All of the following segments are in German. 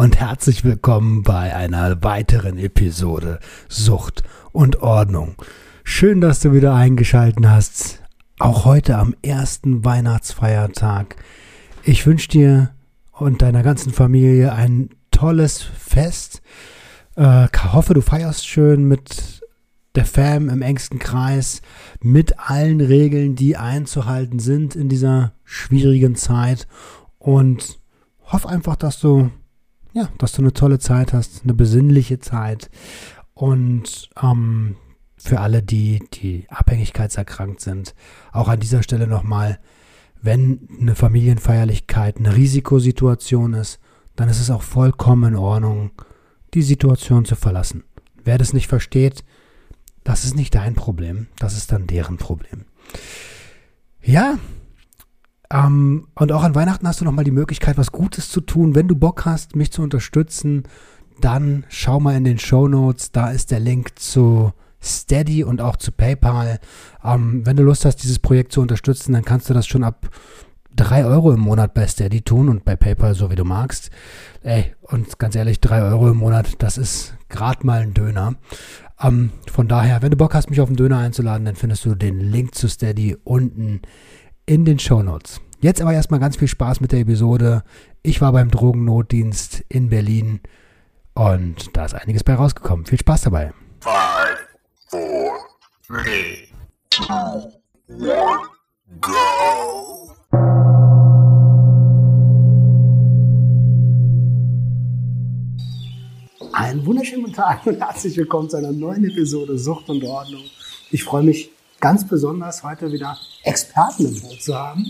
und herzlich willkommen bei einer weiteren Episode Sucht und Ordnung. Schön, dass du wieder eingeschaltet hast, auch heute am ersten Weihnachtsfeiertag. Ich wünsche dir und deiner ganzen Familie ein tolles Fest. Äh, hoffe, du feierst schön mit der Fam im engsten Kreis, mit allen Regeln, die einzuhalten sind in dieser schwierigen Zeit und hoffe einfach, dass du, ja, dass du eine tolle Zeit hast, eine besinnliche Zeit. Und ähm, für alle, die, die abhängigkeitserkrankt sind, auch an dieser Stelle nochmal, wenn eine Familienfeierlichkeit eine Risikosituation ist, dann ist es auch vollkommen in Ordnung, die Situation zu verlassen. Wer das nicht versteht, das ist nicht dein Problem, das ist dann deren Problem. Ja, ähm, und auch an Weihnachten hast du nochmal die Möglichkeit, was Gutes zu tun. Wenn du Bock hast, mich zu unterstützen, dann schau mal in den Show Notes. Da ist der Link zu Steady und auch zu PayPal. Ähm, wenn du Lust hast, dieses Projekt zu unterstützen, dann kannst du das schon ab 3 Euro im Monat bei Steady tun und bei PayPal so wie du magst. Ey, und ganz ehrlich, 3 Euro im Monat, das ist gerade mal ein Döner. Ähm, von daher, wenn du Bock hast, mich auf einen Döner einzuladen, dann findest du den Link zu Steady unten in den Show Notes. Jetzt aber erstmal ganz viel Spaß mit der Episode. Ich war beim Drogennotdienst in Berlin und da ist einiges bei rausgekommen. Viel Spaß dabei. Five, four, three, two, one, go. Einen wunderschönen guten Tag und herzlich willkommen zu einer neuen Episode Sucht und Ordnung. Ich freue mich ganz besonders heute wieder Experten im Boot zu haben.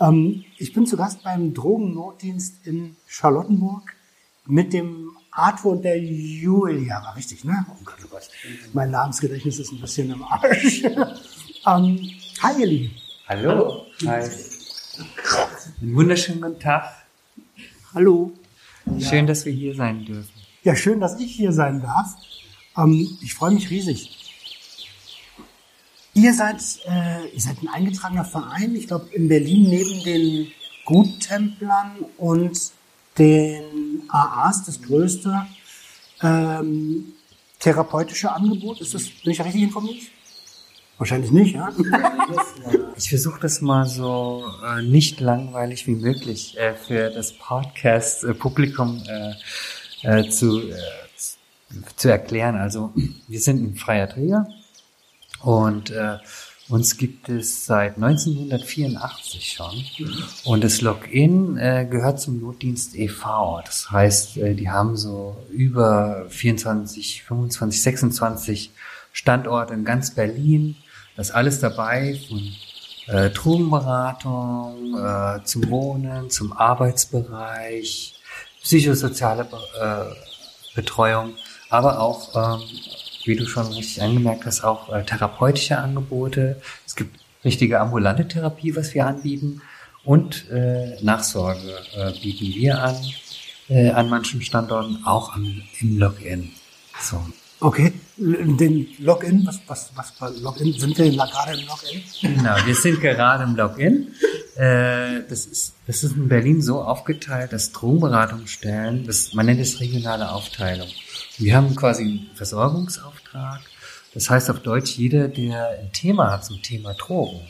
Ähm, ich bin zu Gast beim Drogennotdienst in Charlottenburg mit dem Arthur und der Julia. War richtig, ne? Oh Gott, oh Gott. Mein Namensgedächtnis ist ein bisschen im Arsch. ähm, hi, ihr Lieben. Hallo. Hi. Einen wunderschönen guten Tag. Hallo. Schön, dass wir hier sein dürfen. Ja, schön, dass ich hier sein darf. Ähm, ich freue mich riesig. Ihr seid, äh, ihr seid ein eingetragener Verein, ich glaube in Berlin neben den Guttemplern und den AAs das größte ähm, therapeutische Angebot. Ist das, bin ich richtig informiert? Wahrscheinlich nicht, ja? Ich versuche das mal so äh, nicht langweilig wie möglich äh, für das Podcast-Publikum äh, äh, zu, äh, zu erklären. Also wir sind ein freier Träger und äh, uns gibt es seit 1984 schon. Und das Login äh, gehört zum Notdienst e.V. Das heißt, äh, die haben so über 24, 25, 26 Standorte in ganz Berlin. Das ist alles dabei von äh, Drogenberatung äh, zum Wohnen, zum Arbeitsbereich, psychosoziale äh, Betreuung, aber auch ähm, wie du schon richtig angemerkt hast, auch äh, therapeutische Angebote. Es gibt richtige ambulante Therapie, was wir anbieten. Und äh, Nachsorge äh, bieten wir an, äh, an manchen Standorten, auch am, im Login. So. Okay, den Login, was, was, was für Login? Sind wir gerade im Login? Genau, wir sind gerade im Login. Äh, das, ist, das ist in Berlin so aufgeteilt, dass Drogenberatungsstellen, das, man nennt es regionale Aufteilung. Wir haben quasi einen Versorgungsauftrag. Das heißt auf Deutsch, jeder, der ein Thema hat zum Thema Drogen,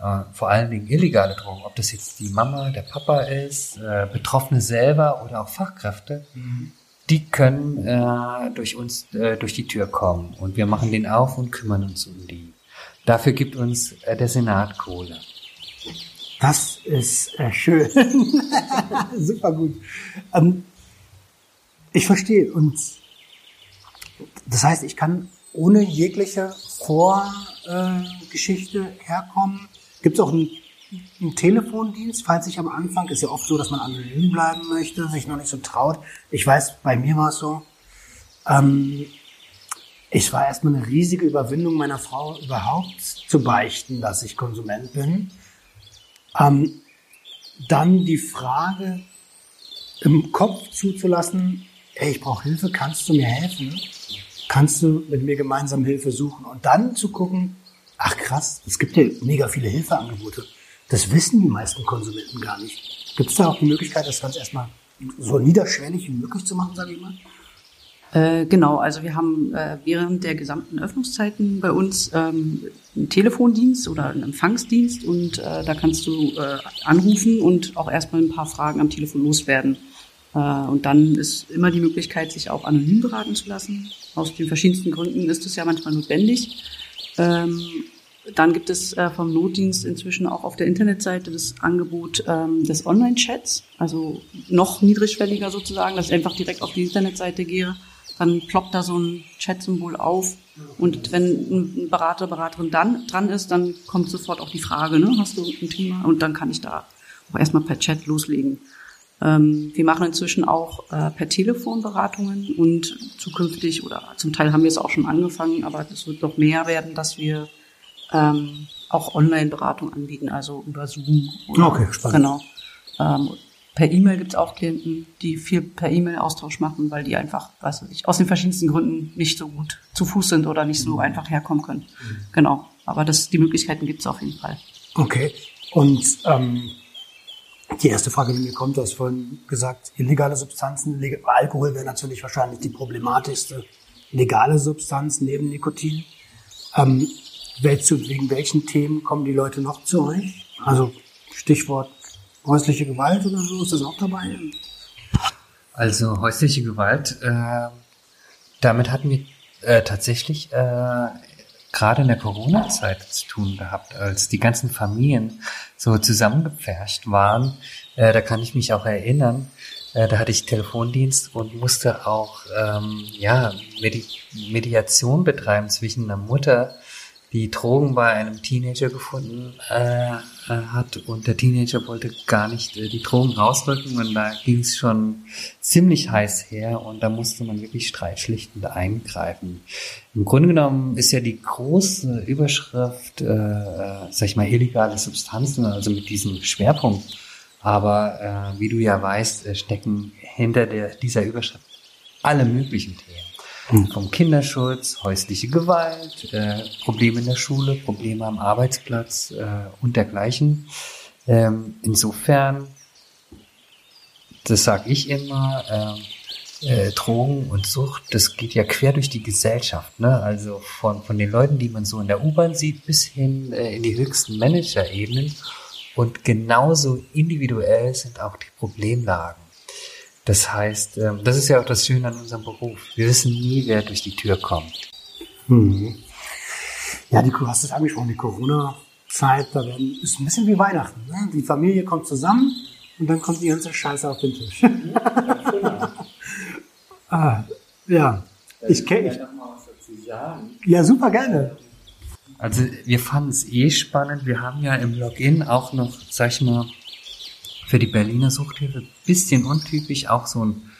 äh, vor allen Dingen illegale Drogen, ob das jetzt die Mama, der Papa ist, äh, Betroffene selber oder auch Fachkräfte, mhm. Die können äh, durch uns äh, durch die Tür kommen und wir machen den auf und kümmern uns um die. Dafür gibt uns äh, der Senat Kohle. Das ist äh, schön. Super gut. Ähm, ich verstehe und das heißt, ich kann ohne jegliche Vorgeschichte äh, herkommen. Gibt es auch einen, einen, Telefondienst, falls ich am Anfang, ist ja oft so, dass man anonym bleiben möchte, sich noch nicht so traut. Ich weiß, bei mir war es so. Ähm, Es war erstmal eine riesige Überwindung meiner Frau, überhaupt zu beichten, dass ich Konsument bin. Ähm, dann die Frage im Kopf zuzulassen, ey, ich brauche Hilfe, kannst du mir helfen? Kannst du mit mir gemeinsam Hilfe suchen? Und dann zu gucken, ach krass, es gibt ja mega viele Hilfeangebote. Das wissen die meisten Konsumenten gar nicht. Gibt es da auch die Möglichkeit, das ganz erstmal so niederschwellig wie möglich zu machen, sage ich mal? Äh, genau, also wir haben äh, während der gesamten Öffnungszeiten bei uns ähm, einen Telefondienst oder einen Empfangsdienst und äh, da kannst du äh, anrufen und auch erstmal ein paar Fragen am Telefon loswerden. Äh, und dann ist immer die Möglichkeit, sich auch anonym beraten zu lassen. Aus den verschiedensten Gründen ist es ja manchmal notwendig. Ähm, dann gibt es äh, vom Notdienst inzwischen auch auf der Internetseite das Angebot ähm, des Online-Chats, also noch niedrigschwelliger sozusagen, dass ich einfach direkt auf die Internetseite gehe dann ploppt da so ein Chat-Symbol auf. Und wenn ein Berater, Beraterin dann dran ist, dann kommt sofort auch die Frage, ne, hast du ein Thema? Und dann kann ich da auch erstmal per Chat loslegen. Ähm, wir machen inzwischen auch äh, per Telefon Beratungen und zukünftig, oder zum Teil haben wir es auch schon angefangen, aber es wird noch mehr werden, dass wir ähm, auch Online-Beratung anbieten, also über Zoom. Oder, okay, spannend. Genau. Ähm, Per E-Mail gibt es auch Klienten, die viel per E-Mail-Austausch machen, weil die einfach, weiß ich, aus den verschiedensten Gründen nicht so gut zu Fuß sind oder nicht so mhm. einfach herkommen können. Mhm. Genau. Aber das, die Möglichkeiten gibt es auf jeden Fall. Okay. Und ähm, die erste Frage, die mir kommt, du hast vorhin gesagt, illegale Substanzen, Alkohol wäre natürlich wahrscheinlich die problematischste legale Substanz neben Nikotin. Ähm, wegen welchen Themen kommen die Leute noch zu euch? Also Stichwort häusliche Gewalt oder so? Ist das auch dabei? Also häusliche Gewalt, äh, damit hatten wir äh, tatsächlich äh, gerade in der Corona-Zeit zu tun gehabt, als die ganzen Familien so zusammengepfercht waren. Äh, da kann ich mich auch erinnern. Äh, da hatte ich Telefondienst und musste auch ähm, ja Medi Mediation betreiben zwischen einer Mutter, die Drogen bei einem Teenager gefunden äh, äh, hat und der Teenager wollte gar nicht äh, die Drogen rausrücken und da ging es schon ziemlich heiß her und da musste man wirklich streitschlichtend eingreifen. Im Grunde genommen ist ja die große Überschrift, äh, äh, sag ich mal, illegale Substanzen, also mit diesem Schwerpunkt. Aber äh, wie du ja weißt, äh, stecken hinter der, dieser Überschrift alle möglichen Themen. Mhm. Vom Kinderschutz, häusliche Gewalt, äh, Probleme in der Schule, Probleme am Arbeitsplatz äh, und dergleichen. Ähm, insofern, das sage ich immer, äh, äh, Drogen und Sucht, das geht ja quer durch die Gesellschaft. Ne? Also von, von den Leuten, die man so in der U-Bahn sieht, bis hin äh, in die höchsten Managerebenen. Und genauso individuell sind auch die Problemlagen. Das heißt, ähm, das ist ja auch das Schöne an unserem Beruf. Wir wissen nie, wer durch die Tür kommt. Mhm. Ja, die, du hast es angesprochen, die Corona-Zeit, da werden, ist ein bisschen wie Weihnachten. Ne? Die Familie kommt zusammen und dann kommt die ganze Scheiße auf den Tisch. ah, ja. Ich kenne. Ja, super gerne. Also wir fanden es eh spannend. Wir haben ja im Login auch noch, sag ich mal, für die Berliner Suchthilfe bisschen untypisch auch so einen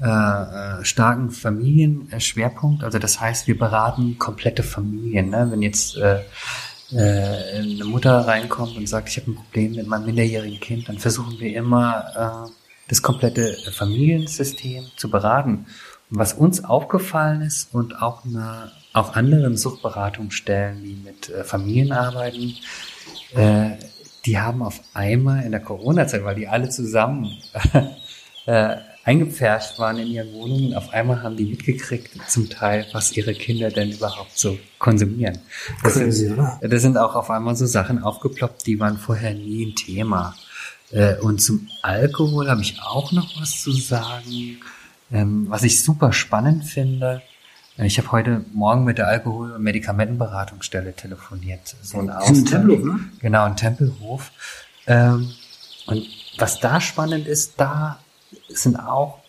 äh, äh, starken Familienschwerpunkt. Also das heißt, wir beraten komplette Familien. Ne? Wenn jetzt äh, äh, eine Mutter reinkommt und sagt, ich habe ein Problem mit meinem minderjährigen Kind, dann versuchen wir immer äh, das komplette Familiensystem zu beraten. Und was uns aufgefallen ist und auch eine, auch anderen Suchtberatungsstellen, die mit äh, Familien arbeiten, äh, die haben auf einmal in der Corona-Zeit, weil die alle zusammen äh, eingepfercht waren in ihren Wohnungen, auf einmal haben die mitgekriegt, zum Teil, was ihre Kinder denn überhaupt so konsumieren. Das, sind, das sind auch auf einmal so Sachen aufgeploppt, die waren vorher nie ein Thema. Äh, und zum Alkohol habe ich auch noch was zu sagen, ähm, was ich super spannend finde. Ich habe heute Morgen mit der Alkohol- und Medikamentenberatungsstelle telefoniert. So ein Austausch. Tempelhof, ne? Genau, ein Tempelhof. Ähm, und was da spannend ist, da sind auch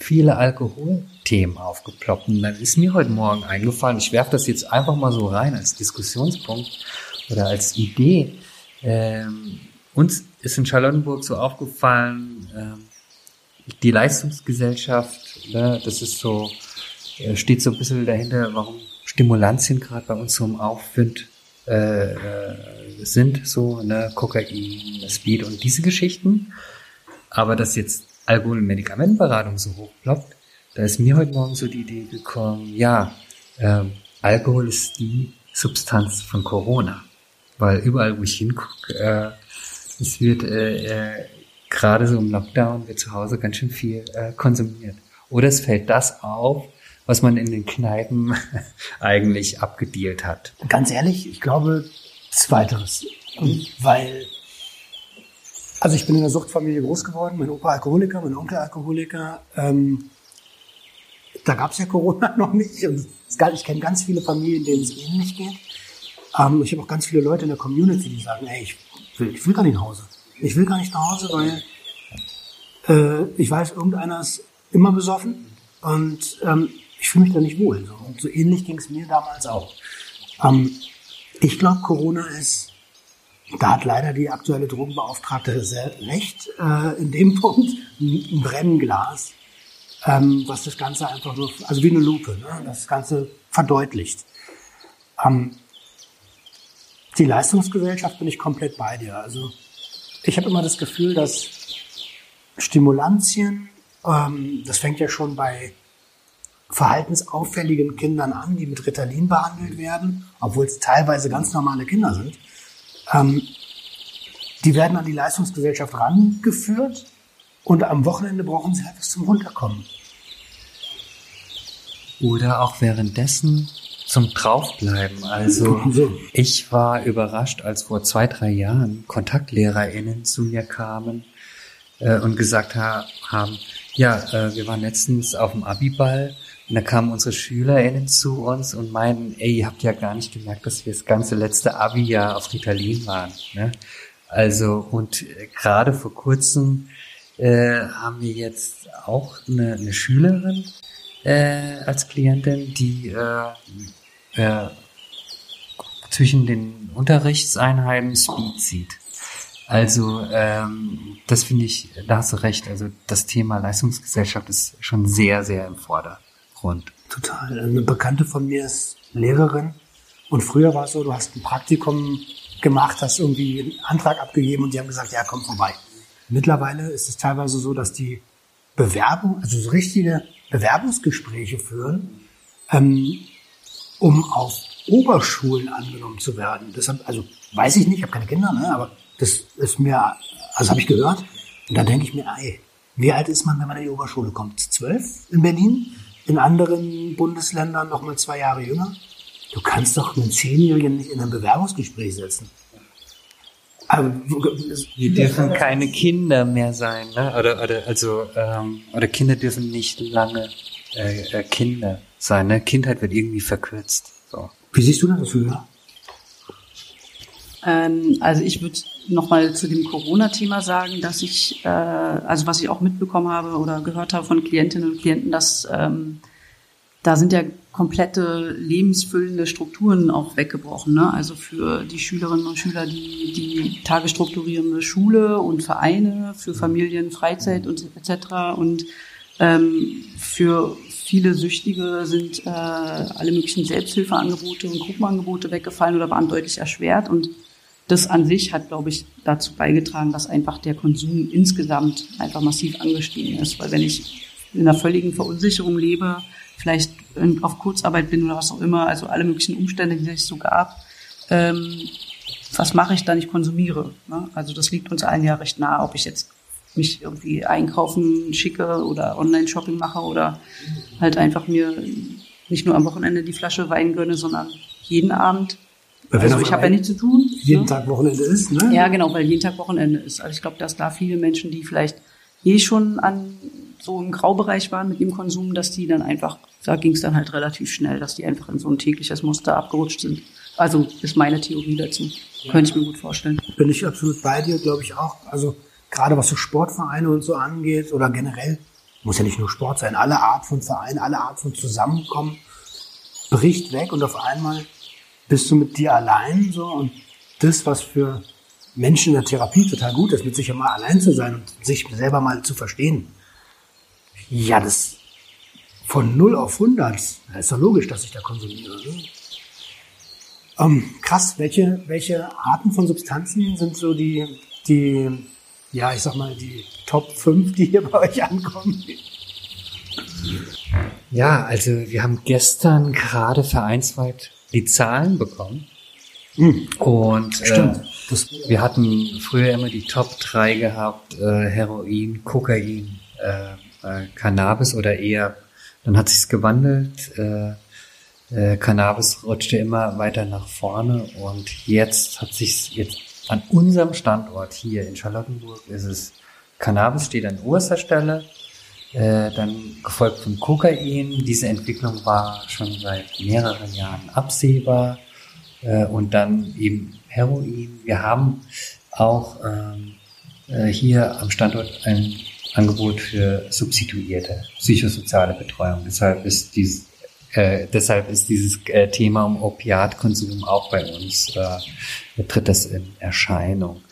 viele Alkoholthemen aufgeploppt. Und dann ist mir heute Morgen eingefallen, ich werfe das jetzt einfach mal so rein als Diskussionspunkt oder als Idee. Ähm, uns ist in Charlottenburg so aufgefallen, ähm, die Leistungsgesellschaft, ne, das ist so steht so ein bisschen dahinter, warum Stimulantien gerade bei uns so im Aufwind äh, äh, sind, so ne, Kokain, Speed und diese Geschichten. Aber dass jetzt Alkohol- und Medikamentenberatung so hoch ploppt, da ist mir heute Morgen so die Idee gekommen, ja, ähm, Alkohol ist die Substanz von Corona. Weil überall, wo ich hingucke, äh, es wird äh, äh, gerade so im Lockdown wird zu Hause ganz schön viel äh, konsumiert. Oder es fällt das auf, was man in den Kneipen eigentlich abgedealt hat. Ganz ehrlich, ich glaube zweiteres. Weil, also ich bin in einer Suchtfamilie groß geworden, mein Opa Alkoholiker, mein Onkel Alkoholiker. Ähm, da gab es ja Corona noch nicht. Und ich kenne ganz viele Familien, denen es ähnlich geht. Ähm, ich habe auch ganz viele Leute in der Community, die sagen, ey, ich will, ich will gar nicht nach Hause. Ich will gar nicht nach Hause, weil äh, ich weiß, irgendeiner ist immer besoffen und ähm, ich fühle mich da nicht wohl. So. Und so ähnlich ging es mir damals auch. Ähm, ich glaube, Corona ist, da hat leider die aktuelle Drogenbeauftragte sehr recht, äh, in dem Punkt ein Brennglas, ähm, was das Ganze einfach nur, also wie eine Lupe, ne? das Ganze verdeutlicht. Ähm, die Leistungsgesellschaft bin ich komplett bei dir. Also ich habe immer das Gefühl, dass Stimulantien, ähm, das fängt ja schon bei verhaltensauffälligen Kindern an, die mit Ritalin behandelt werden, obwohl es teilweise ganz normale Kinder sind. Ähm, die werden an die Leistungsgesellschaft rangeführt und am Wochenende brauchen sie etwas zum Runterkommen. Oder auch währenddessen zum Draufbleiben. Also ich war überrascht, als vor zwei, drei Jahren KontaktlehrerInnen zu mir kamen äh, und gesagt ha haben, ja, äh, wir waren letztens auf dem Abiball und da kamen unsere SchülerInnen zu uns und meinten, ey, ihr habt ja gar nicht gemerkt, dass wir das ganze letzte Abi-Jahr auf Ritalin waren. Ne? Also, und äh, gerade vor kurzem äh, haben wir jetzt auch eine, eine Schülerin äh, als Klientin, die äh, äh, zwischen den Unterrichtseinheiten Speed zieht. Also ähm, das finde ich, da hast du recht. Also das Thema Leistungsgesellschaft ist schon sehr, sehr im Vordergrund. Total. Eine Bekannte von mir ist Lehrerin und früher war es so, du hast ein Praktikum gemacht, hast irgendwie einen Antrag abgegeben und die haben gesagt, ja, komm vorbei. Mittlerweile ist es teilweise so, dass die Bewerbung, also so richtige Bewerbungsgespräche führen, ähm, um auf Oberschulen angenommen zu werden. Deshalb, also weiß ich nicht, ich habe keine Kinder, ne, aber das ist mir, also habe ich gehört. Und da denke ich mir, ey, wie alt ist man, wenn man in die Oberschule kommt? Zwölf in Berlin? In anderen Bundesländern noch mal zwei Jahre jünger? Du kannst doch einen Zehnjährigen nicht in ein Bewerbungsgespräch setzen. Aber, wir dürfen keine Kinder mehr sein, ne? Oder, oder also ähm, oder Kinder dürfen nicht lange äh, äh, Kinder sein. Ne? Kindheit wird irgendwie verkürzt. So. Wie siehst du das, Julia? Ähm, also ich würde nochmal zu dem Corona-Thema sagen, dass ich, äh, also was ich auch mitbekommen habe oder gehört habe von Klientinnen und Klienten, dass ähm, da sind ja komplette lebensfüllende Strukturen auch weggebrochen. Ne? Also für die Schülerinnen und Schüler die, die tagesstrukturierende Schule und Vereine, für Familien, Freizeit und etc. Und ähm, für viele Süchtige sind äh, alle möglichen Selbsthilfeangebote und Gruppenangebote weggefallen oder waren deutlich erschwert. Und das an sich hat, glaube ich, dazu beigetragen, dass einfach der Konsum insgesamt einfach massiv angestiegen ist. Weil wenn ich in einer völligen Verunsicherung lebe, vielleicht auf Kurzarbeit bin oder was auch immer, also alle möglichen Umstände, die es so gab, ähm, was mache ich dann? Ich konsumiere. Ne? Also das liegt uns allen ja recht nah, ob ich jetzt mich irgendwie einkaufen schicke oder Online-Shopping mache oder halt einfach mir nicht nur am Wochenende die Flasche Wein gönne, sondern jeden Abend. Also ich habe ja nichts zu tun. Jeden ne? Tag Wochenende ist, ne? Ja, genau, weil jeden Tag Wochenende ist. Also ich glaube, dass da viele Menschen, die vielleicht eh schon an so im Graubereich waren mit dem Konsum, dass die dann einfach, da ging es dann halt relativ schnell, dass die einfach in so ein tägliches Muster abgerutscht sind. Also ist meine Theorie dazu. Ja. Könnte ich mir gut vorstellen. Bin ich absolut bei dir, glaube ich auch. Also gerade was so Sportvereine und so angeht oder generell, muss ja nicht nur Sport sein, alle Art von Vereinen, alle Art von Zusammenkommen bricht weg und auf einmal bist du mit dir allein so und das, was für Menschen in der Therapie total gut ist, mit sich mal allein zu sein und sich selber mal zu verstehen. Ja, das von 0 auf 100, da ist doch logisch, dass ich da konsumiere. Ne? Ähm, krass, welche, welche Arten von Substanzen sind so die, die, ja, ich sag mal, die Top 5, die hier bei euch ankommen? Ja, also wir haben gestern gerade vereinsweit die Zahlen bekommen. Hm. Und äh. Das, wir hatten früher immer die Top 3 gehabt, äh, Heroin, Kokain, äh, äh, Cannabis oder eher, dann hat sich's gewandelt, äh, äh, Cannabis rutschte immer weiter nach vorne und jetzt hat sich's jetzt an unserem Standort hier in Charlottenburg ist es Cannabis steht an oberster Stelle, äh, dann gefolgt von Kokain. Diese Entwicklung war schon seit mehreren Jahren absehbar äh, und dann eben Heroin. Wir haben auch ähm, äh, hier am Standort ein Angebot für substituierte psychosoziale Betreuung. Deshalb ist dieses äh, deshalb ist dieses äh, Thema um Opiatkonsum auch bei uns, äh, tritt das in Erscheinung.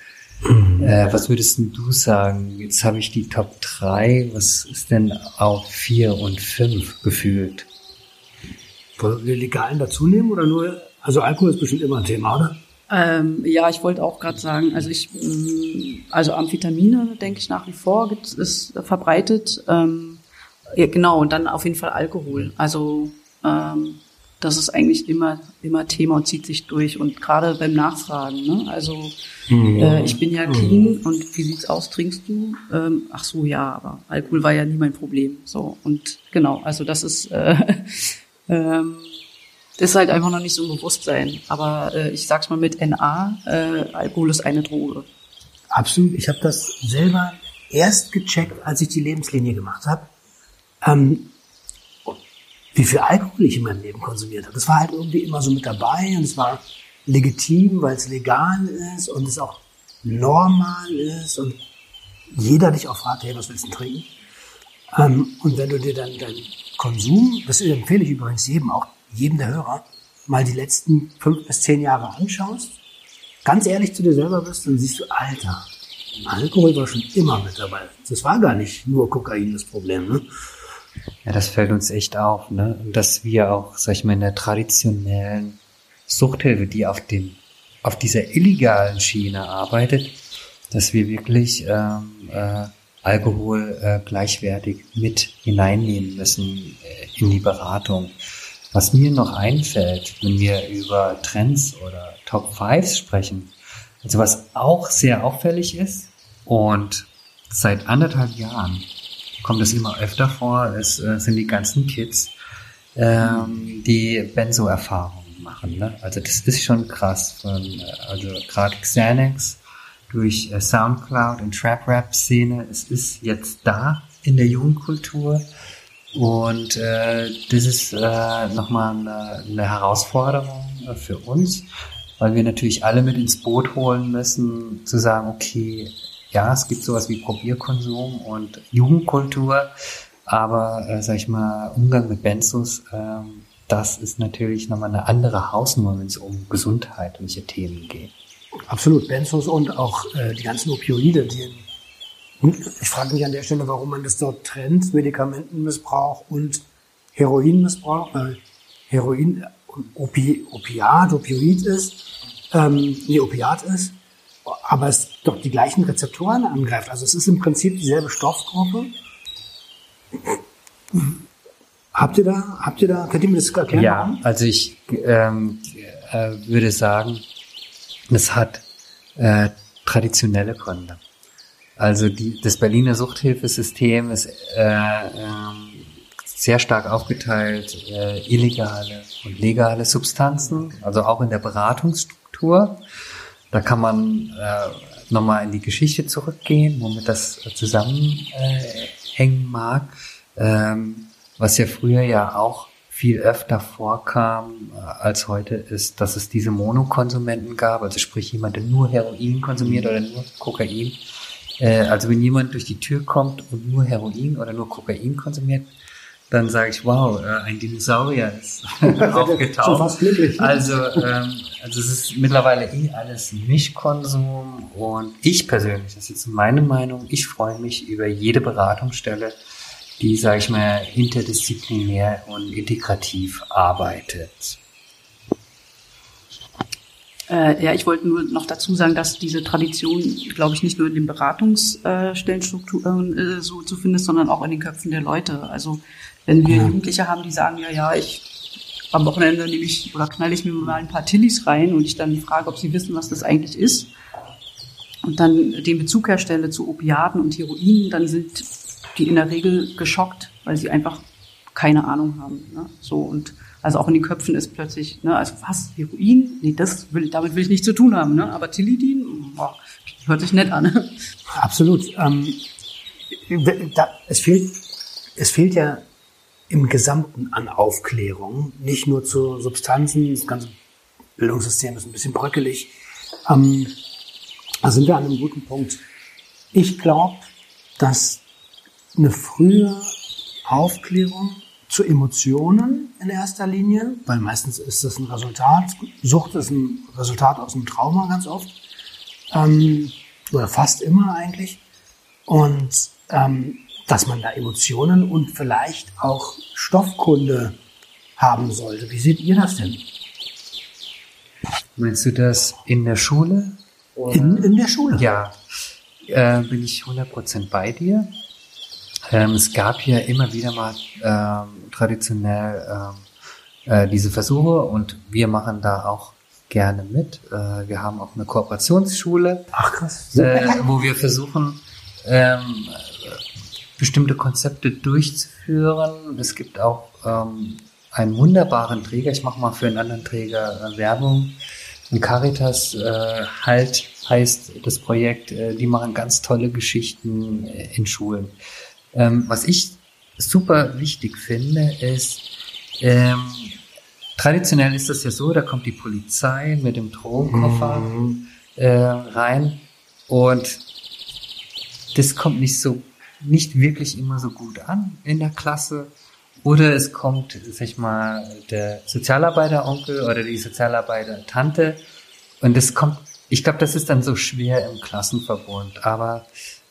Äh, was würdest denn du sagen? Jetzt habe ich die Top 3. Was ist denn auf 4 und 5 gefühlt? wollen wir legalen dazu nehmen oder nur, also Alkohol ist bestimmt immer ein Thema, oder? Ähm, ja, ich wollte auch gerade sagen, also ich, mh, also Amphetamine, denke ich nach wie vor, gibt ist verbreitet. Ähm, ja, genau, und dann auf jeden Fall Alkohol. Also ähm, das ist eigentlich immer immer Thema und zieht sich durch und gerade beim Nachfragen. Ne? Also äh, ich bin ja clean und wie sieht's aus? Trinkst du? Ähm, ach so, ja, aber Alkohol war ja nie mein Problem. So und genau, also das ist äh, ähm, das ist halt einfach noch nicht so ein Bewusstsein. Aber äh, ich sag's mal mit NA, äh, Alkohol ist eine Droge. Absolut. Ich habe das selber erst gecheckt, als ich die Lebenslinie gemacht habe. Ähm, wie viel Alkohol ich in meinem Leben konsumiert habe. Das war halt irgendwie immer so mit dabei und es war legitim, weil es legal ist und es auch normal ist und jeder dich auch fragt, hey, was willst du trinken? Ähm, und wenn du dir dann deinen Konsum, das empfehle ich übrigens jedem, auch jedem der Hörer, mal die letzten fünf bis zehn Jahre anschaust, ganz ehrlich zu dir selber bist, dann siehst du, Alter, Alkohol war schon immer mit dabei. Das war gar nicht nur Kokain das Problem. Ne? Ja, das fällt uns echt auf, ne? Und dass wir auch, sag ich mal, in der traditionellen Suchthilfe, die auf dem, auf dieser illegalen Schiene arbeitet, dass wir wirklich ähm, äh, Alkohol äh, gleichwertig mit hineinnehmen müssen äh, in die Beratung. Was mir noch einfällt, wenn wir über Trends oder Top Fives sprechen, also was auch sehr auffällig ist und seit anderthalb Jahren kommt es immer öfter vor, es äh, sind die ganzen Kids, ähm, die Benzo-Erfahrungen machen. Ne? Also das ist schon krass. Von, äh, also gerade Xanax durch äh, Soundcloud und Trap-Rap-Szene, es ist jetzt da in der Jugendkultur. Und äh, das ist äh, nochmal eine, eine Herausforderung äh, für uns, weil wir natürlich alle mit ins Boot holen müssen, zu sagen, okay, ja, es gibt sowas wie Probierkonsum und Jugendkultur, aber äh, sag ich mal, Umgang mit Benzos, ähm, das ist natürlich nochmal eine andere Hausnummer, wenn es um gesundheitliche Themen geht. Absolut, Benzos und auch äh, die ganzen Opioide, die in, ich frage mich an der Stelle, warum man das dort trennt, Medikamentenmissbrauch und Heroinmissbrauch, weil Heroin Opi, Opiat, Opioid ist, ähm, nee, Opiat ist, aber es doch die gleichen Rezeptoren angreift. Also es ist im Prinzip dieselbe Stoffgruppe. Habt ihr da, habt ihr da, könnt ihr mir das erklären? Ja, warum? also ich ähm, äh, würde sagen, es hat äh, traditionelle Gründe. Also die, das Berliner Suchthilfesystem ist äh, ähm, sehr stark aufgeteilt, äh, illegale und legale Substanzen, also auch in der Beratungsstruktur. Da kann man äh, nochmal in die Geschichte zurückgehen, womit das zusammenhängen äh, mag. Ähm, was ja früher ja auch viel öfter vorkam äh, als heute, ist, dass es diese Monokonsumenten gab, also sprich jemand, der nur Heroin konsumiert oder nur Kokain. Äh, also wenn jemand durch die Tür kommt und nur Heroin oder nur Kokain konsumiert, dann sage ich, wow, äh, ein Dinosaurier ist aufgetaucht. Schon fast glücklich. Also, ähm, also es ist mittlerweile eh alles Mischkonsum und ich persönlich, das ist jetzt meine Meinung, ich freue mich über jede Beratungsstelle, die, sage ich mal, interdisziplinär und integrativ arbeitet. Äh, ja, ich wollte nur noch dazu sagen, dass diese Tradition, glaube ich, nicht nur in den Beratungsstellenstrukturen äh, so zu finden ist, sondern auch in den Köpfen der Leute. Also wenn wir ja. Jugendliche haben, die sagen, ja, ja, ich am Wochenende nehme ich oder knalle ich mir mal ein paar Tillis rein und ich dann frage, ob sie wissen, was das eigentlich ist und dann den Bezug herstelle zu Opiaten und Heroinen, dann sind die in der Regel geschockt, weil sie einfach keine Ahnung haben. Ne? So und also auch in den Köpfen ist plötzlich, ne, also was, Heroin? Nee, das will, damit will ich nichts zu tun haben, ne? Aber Tilidin, boah, hört sich nett an. Absolut. Ähm, da, es fehlt, es fehlt ja im Gesamten an Aufklärung, nicht nur zu Substanzen, das ganze Bildungssystem ist ein bisschen bröckelig. Ähm, da sind wir an einem guten Punkt. Ich glaube, dass eine frühe Aufklärung zu Emotionen in erster Linie, weil meistens ist das ein Resultat, Sucht ist ein Resultat aus einem Trauma ganz oft, ähm, oder fast immer eigentlich. Und ähm, dass man da Emotionen und vielleicht auch Stoffkunde haben sollte. Wie seht ihr das denn? Meinst du das in der Schule? In, in der Schule? Ja, äh, bin ich 100% bei dir. Ähm, es gab ja immer wieder mal ähm, traditionell ähm, äh, diese Versuche und wir machen da auch gerne mit. Äh, wir haben auch eine Kooperationsschule, Ach, krass. Äh, wo wir versuchen, ähm, bestimmte Konzepte durchzuführen. Es gibt auch ähm, einen wunderbaren Träger. Ich mache mal für einen anderen Träger äh, Werbung. Und Caritas äh, halt heißt das Projekt. Äh, die machen ganz tolle Geschichten äh, in Schulen. Ähm, was ich super wichtig finde, ist, ähm, traditionell ist das ja so, da kommt die Polizei mit dem Drogenkoffer mhm. äh, rein und das kommt nicht so, nicht wirklich immer so gut an in der Klasse. Oder es kommt, sag ich mal, der Sozialarbeiteronkel oder die Sozialarbeiter-Tante und das kommt, ich glaube, das ist dann so schwer im Klassenverbund. Aber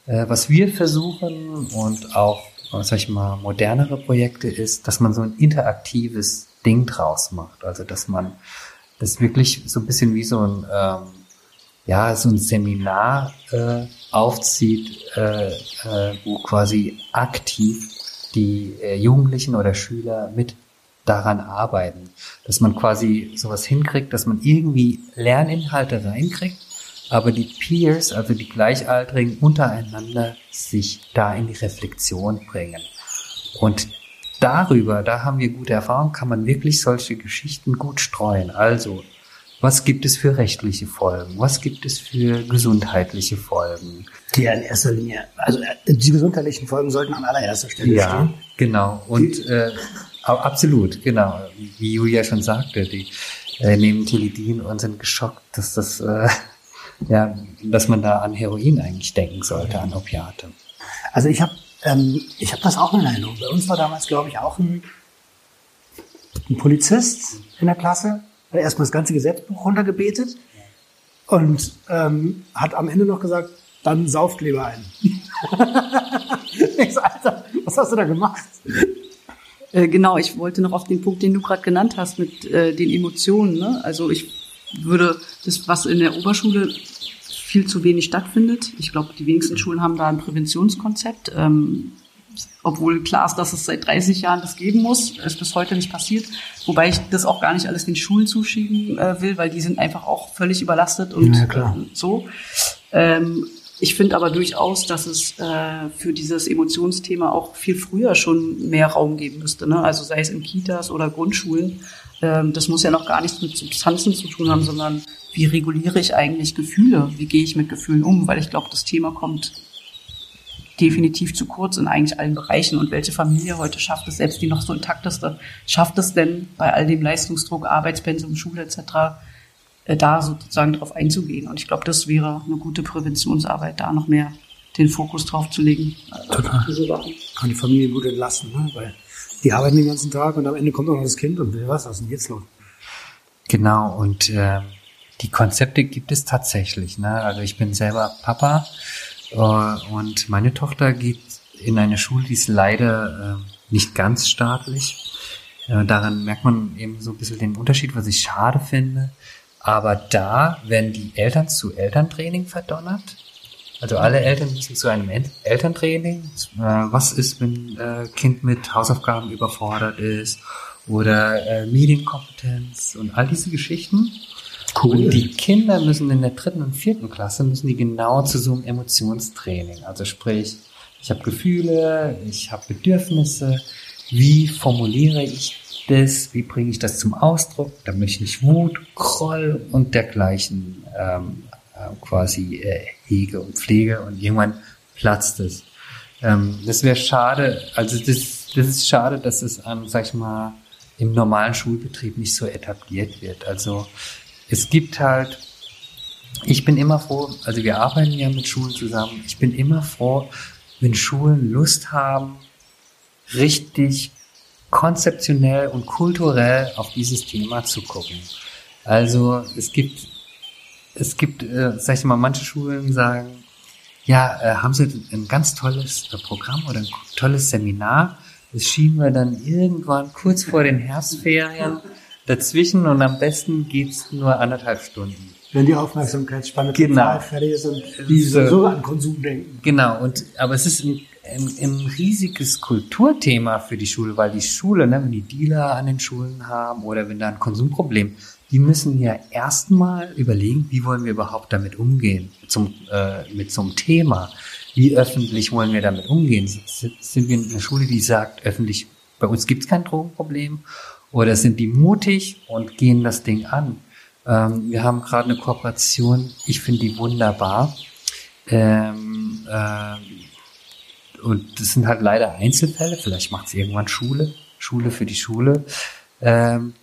äh, was wir versuchen und auch, sag ich mal, modernere Projekte ist, dass man so ein interaktives Ding draus macht. Also dass man das wirklich so ein bisschen wie so ein ähm, ja so ein Seminar äh, aufzieht, äh, äh, wo quasi aktiv die äh, Jugendlichen oder Schüler mit daran arbeiten, dass man quasi sowas hinkriegt, dass man irgendwie Lerninhalte reinkriegt aber die Peers, also die Gleichaltrigen untereinander, sich da in die Reflexion bringen. Und darüber, da haben wir gute Erfahrungen, kann man wirklich solche Geschichten gut streuen. Also, was gibt es für rechtliche Folgen? Was gibt es für gesundheitliche Folgen? Die in erster Linie, also äh, die gesundheitlichen Folgen sollten an allererster Stelle ja, stehen. Ja, genau. Und äh, absolut, genau. Wie Julia schon sagte, die äh, nehmen Tilidin und sind geschockt, dass das äh, ja, dass man da an Heroin eigentlich denken sollte, an Opiate. Also ich habe ähm, ich hab das auch in Erinnerung. Bei uns war damals, glaube ich, auch ein, ein Polizist in der Klasse, hat erstmal das ganze Gesetzbuch runtergebetet und ähm, hat am Ende noch gesagt, dann sauft lieber ein. ich so, Alter, was hast du da gemacht? Äh, genau, ich wollte noch auf den Punkt, den du gerade genannt hast, mit äh, den Emotionen. Ne? Also ich würde das, was in der Oberschule viel zu wenig stattfindet. Ich glaube, die wenigsten Schulen haben da ein Präventionskonzept. Ähm, obwohl klar ist, dass es seit 30 Jahren das geben muss, ist bis heute nicht passiert. Wobei ich das auch gar nicht alles den Schulen zuschieben äh, will, weil die sind einfach auch völlig überlastet und ja, äh, so. Ähm, ich finde aber durchaus, dass es äh, für dieses Emotionsthema auch viel früher schon mehr Raum geben müsste. Ne? Also sei es in Kitas oder Grundschulen. Ähm, das muss ja noch gar nichts mit Substanzen zu tun haben, sondern wie reguliere ich eigentlich Gefühle? Wie gehe ich mit Gefühlen um? Weil ich glaube, das Thema kommt definitiv zu kurz in eigentlich allen Bereichen. Und welche Familie heute schafft es, selbst die noch so intakteste, schafft es denn bei all dem Leistungsdruck, Arbeitspensum, Schule etc., äh, da sozusagen drauf einzugehen? Und ich glaube, das wäre eine gute Präventionsarbeit, da noch mehr den Fokus drauf zu legen. Total. Kann die Familie gut entlasten, ne? weil die arbeiten den ganzen Tag und am Ende kommt auch noch das Kind und will was, was ist denn jetzt los? Genau, und äh, die Konzepte gibt es tatsächlich. Ne? Also ich bin selber Papa und meine Tochter geht in einer Schule, die ist leider äh, nicht ganz staatlich. Äh, daran merkt man eben so ein bisschen den Unterschied, was ich schade finde. Aber da werden die Eltern zu Elterntraining verdonnert. Also alle Eltern müssen zu einem El Elterntraining. Äh, was ist, wenn äh, Kind mit Hausaufgaben überfordert ist oder äh, Medienkompetenz und all diese Geschichten. Cool. Und die Kinder müssen in der dritten und vierten Klasse müssen die genau zu so einem Emotionstraining. Also sprich, ich habe Gefühle, ich habe Bedürfnisse. Wie formuliere ich das? Wie bringe ich das zum Ausdruck, damit ich nicht Wut, Groll und dergleichen ähm, äh, quasi äh, hege und pflege und irgendwann platzt es. Ähm, das wäre schade, also das, das ist schade, dass es an, sag ich mal, im normalen Schulbetrieb nicht so etabliert wird. Also es gibt halt, ich bin immer froh, also wir arbeiten ja mit Schulen zusammen, ich bin immer froh, wenn Schulen Lust haben, richtig konzeptionell und kulturell auf dieses Thema zu gucken. Also es gibt, es gibt, äh, sag ich mal, manche Schulen sagen, ja, äh, haben sie ein ganz tolles äh, Programm oder ein tolles Seminar. Das schieben wir dann irgendwann kurz vor den Herbstferien dazwischen und am besten geht's nur anderthalb Stunden. Wenn die Aufmerksamkeitsspanne genau. total fertig ist und die So. so an Konsum denken. Genau, und aber es ist ein, ein, ein riesiges Kulturthema für die Schule, weil die Schule, ne, wenn die Dealer an den Schulen haben oder wenn da ein Konsumproblem, die müssen ja erstmal überlegen, wie wollen wir überhaupt damit umgehen, zum, äh, mit so einem Thema. Wie öffentlich wollen wir damit umgehen? Sind sind wir in einer Schule, die sagt, öffentlich, bei uns gibt es kein Drogenproblem? Oder sind die mutig und gehen das Ding an? Ähm, wir haben gerade eine Kooperation, ich finde die wunderbar. Ähm, äh, und das sind halt leider Einzelfälle, vielleicht macht es irgendwann Schule, Schule für die Schule. Ähm,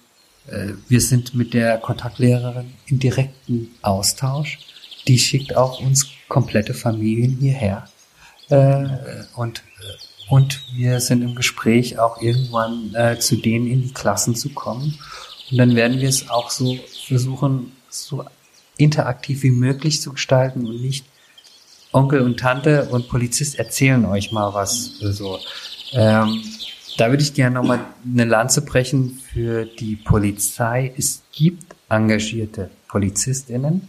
äh, wir sind mit der Kontaktlehrerin im direkten Austausch. Die schickt auch uns komplette Familien hierher. Äh, und, äh, und wir sind im Gespräch, auch irgendwann äh, zu denen in die Klassen zu kommen. Und dann werden wir es auch so versuchen, so interaktiv wie möglich zu gestalten und nicht Onkel und Tante und Polizist erzählen euch mal was. So. Ähm, da würde ich gerne nochmal eine Lanze brechen für die Polizei. Es gibt engagierte PolizistInnen,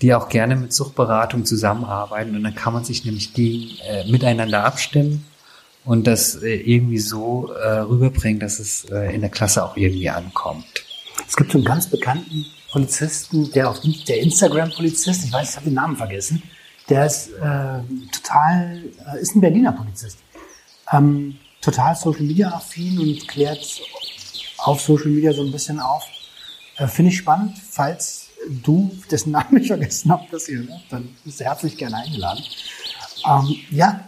die auch gerne mit Suchtberatung zusammenarbeiten und dann kann man sich nämlich gegen, äh, miteinander abstimmen und das äh, irgendwie so äh, rüberbringen, dass es äh, in der Klasse auch irgendwie ankommt. Es gibt so einen ganz bekannten Polizisten, der auf der Instagram-Polizist, ich weiß, ich habe den Namen vergessen, der ist äh, total, äh, ist ein Berliner Polizist. Ähm, total Social Media affin und klärt auf Social Media so ein bisschen auf. Äh, Finde ich spannend, falls du, dessen Namen ich vergessen habe, das hier, ne? dann bist du herzlich gerne eingeladen. Ähm, ja,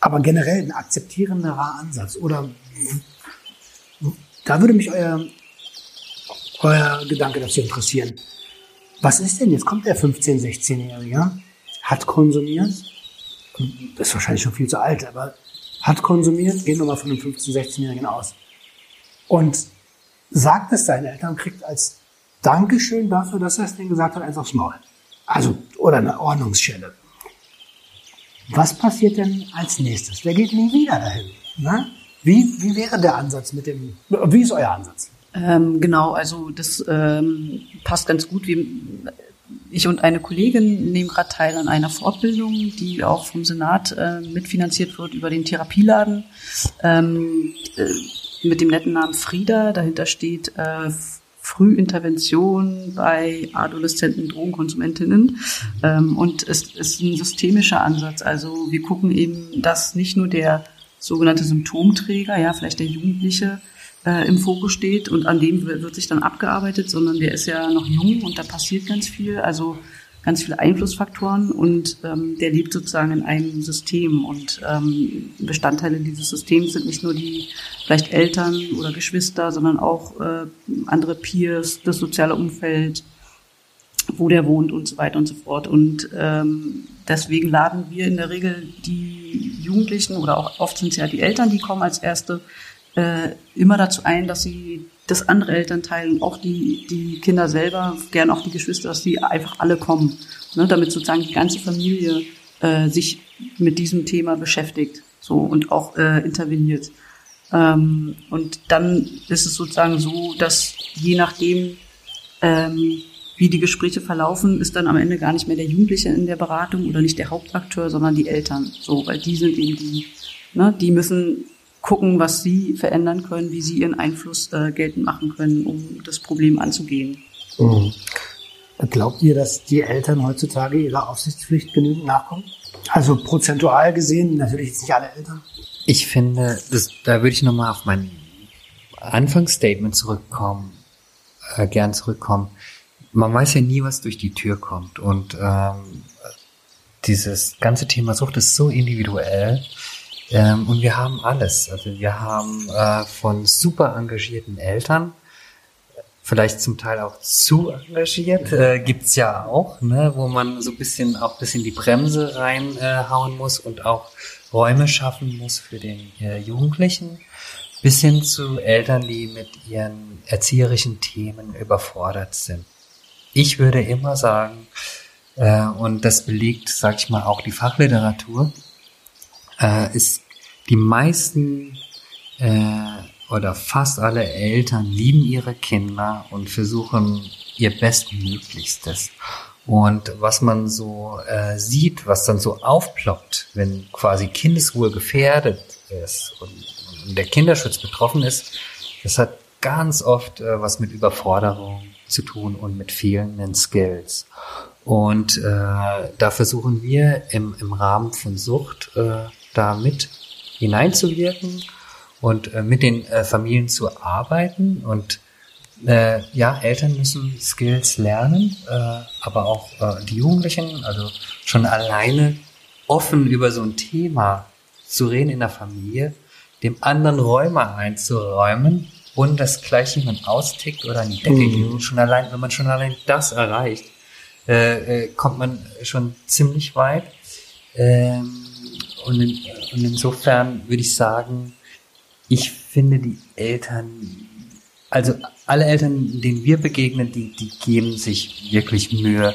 aber generell ein akzeptierenderer Ansatz. Oder da würde mich euer, euer Gedanke dazu interessieren. Was ist denn jetzt? Kommt der 15-, 16-Jährige, hat konsumiert, ist wahrscheinlich schon viel zu alt, aber hat konsumiert, gehen wir mal von einem 15-, 16-Jährigen aus. Und sagt es seinen Eltern, kriegt als Dankeschön dafür, dass er es denen gesagt hat, eins aufs Maul. Also, oder eine Ordnungsschelle. Was passiert denn als nächstes? Der geht nie wieder dahin. Ne? Wie, wie wäre der Ansatz mit dem, wie ist euer Ansatz? Ähm, genau, also das ähm, passt ganz gut. Wir, ich und eine Kollegin nehmen gerade teil an einer Fortbildung, die auch vom Senat äh, mitfinanziert wird über den Therapieladen ähm, äh, mit dem netten Namen Frieda. Dahinter steht äh, Frühintervention bei adoleszenten Drogenkonsumentinnen. Ähm, und es ist ein systemischer Ansatz. Also wir gucken eben, dass nicht nur der sogenannte Symptomträger, ja, vielleicht der Jugendliche, äh, im Fokus steht und an dem wird sich dann abgearbeitet, sondern der ist ja noch jung und da passiert ganz viel, also ganz viele Einflussfaktoren und ähm, der lebt sozusagen in einem System und ähm, Bestandteile dieses Systems sind nicht nur die vielleicht Eltern oder Geschwister, sondern auch äh, andere Peers, das soziale Umfeld, wo der wohnt und so weiter und so fort. Und ähm, deswegen laden wir in der Regel die Jugendlichen oder auch oft sind es ja die Eltern, die kommen als erste äh, immer dazu ein, dass sie das andere Elternteil und auch die, die Kinder selber, gern auch die Geschwister, dass die einfach alle kommen, ne, damit sozusagen die ganze Familie äh, sich mit diesem Thema beschäftigt so und auch äh, interveniert. Ähm, und dann ist es sozusagen so, dass je nachdem, ähm, wie die Gespräche verlaufen, ist dann am Ende gar nicht mehr der Jugendliche in der Beratung oder nicht der Hauptakteur, sondern die Eltern. So, weil die sind eben die, ne, die müssen gucken, was sie verändern können, wie sie ihren Einfluss äh, geltend machen können, um das Problem anzugehen. Mhm. Glaubt ihr, dass die Eltern heutzutage ihrer Aufsichtspflicht genügend nachkommen? Also prozentual gesehen, natürlich jetzt nicht alle Eltern. Ich finde, das, da würde ich nochmal auf mein Anfangsstatement zurückkommen, äh, gern zurückkommen. Man weiß ja nie, was durch die Tür kommt. Und ähm, dieses ganze Thema Sucht ist so individuell. Ähm, und wir haben alles. Also wir haben äh, von super engagierten Eltern, vielleicht zum Teil auch zu engagiert, äh, gibt's ja auch, ne, wo man so ein bisschen auch bisschen die Bremse reinhauen äh, muss und auch Räume schaffen muss für den äh, Jugendlichen, bis hin zu Eltern, die mit ihren erzieherischen Themen überfordert sind. Ich würde immer sagen, äh, und das belegt, sag ich mal, auch die Fachliteratur, äh, ist die meisten äh, oder fast alle Eltern lieben ihre Kinder und versuchen ihr Bestmöglichstes. Und was man so äh, sieht, was dann so aufploppt, wenn quasi Kindeswohl gefährdet ist und, und der Kinderschutz betroffen ist, das hat ganz oft äh, was mit Überforderung zu tun und mit fehlenden Skills. Und äh, da versuchen wir im, im Rahmen von Sucht äh, da mit hineinzuwirken und äh, mit den äh, Familien zu arbeiten. Und äh, ja, Eltern müssen Skills lernen, äh, aber auch äh, die Jugendlichen, also schon alleine offen über so ein Thema zu reden in der Familie, dem anderen Räume einzuräumen und dass gleich jemand austickt oder an die Decke mhm. geht. Schon allein, wenn man schon allein das erreicht, äh, äh, kommt man schon ziemlich weit. Ähm, und, in, und insofern würde ich sagen, ich finde die Eltern, also alle Eltern, denen wir begegnen, die, die geben sich wirklich Mühe.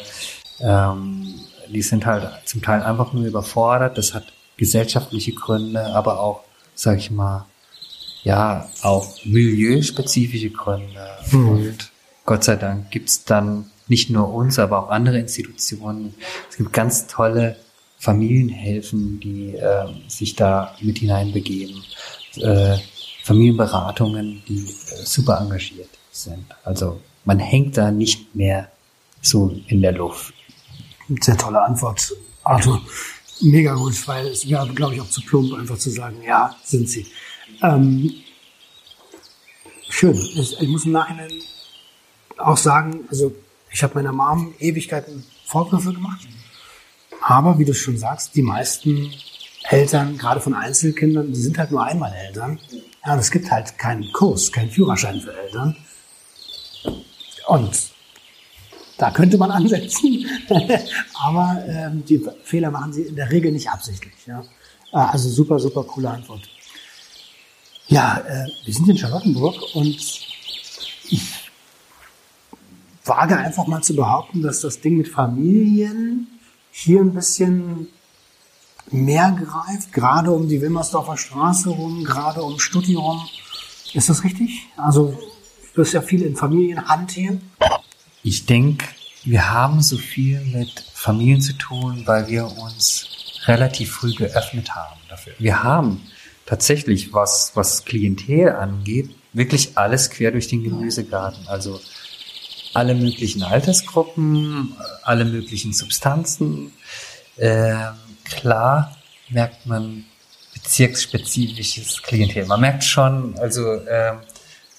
Ähm, die sind halt zum Teil einfach nur überfordert. Das hat gesellschaftliche Gründe, aber auch, sag ich mal, ja, auch milieuspezifische Gründe. Mhm. Und Gott sei Dank gibt's dann nicht nur uns, aber auch andere Institutionen. Es gibt ganz tolle Familienhelfen, die äh, sich da mit hineinbegeben. Äh, Familienberatungen, die äh, super engagiert sind. Also man hängt da nicht mehr so in der Luft. Sehr tolle Antwort, Arthur. Mega gut, weil es wäre, glaube ich, auch zu plump, einfach zu sagen, ja, sind sie. Ähm, schön. Ich, ich muss im Nachhinein auch sagen, also ich habe meiner Mom Ewigkeiten Vorwürfe gemacht. Aber wie du schon sagst, die meisten Eltern, gerade von Einzelkindern, die sind halt nur einmal Eltern. Ja, und es gibt halt keinen Kurs, keinen Führerschein für Eltern. Und da könnte man ansetzen, aber ähm, die Fehler machen sie in der Regel nicht absichtlich. Ja? Ah, also super, super coole Antwort. Ja, äh, wir sind in Charlottenburg und ich wage einfach mal zu behaupten, dass das Ding mit Familien hier ein bisschen mehr greift, gerade um die Wilmersdorfer Straße rum, gerade um Stutti rum. Ist das richtig? Also du hast ja viel in Familienhand hier. Ich denke, wir haben so viel mit Familien zu tun, weil wir uns relativ früh geöffnet haben dafür. Wir haben tatsächlich, was, was Klientel angeht, wirklich alles quer durch den Gemüsegarten. Also alle möglichen Altersgruppen, alle möglichen Substanzen. Ähm, klar merkt man bezirksspezifisches Klientel. Man merkt schon, also ähm,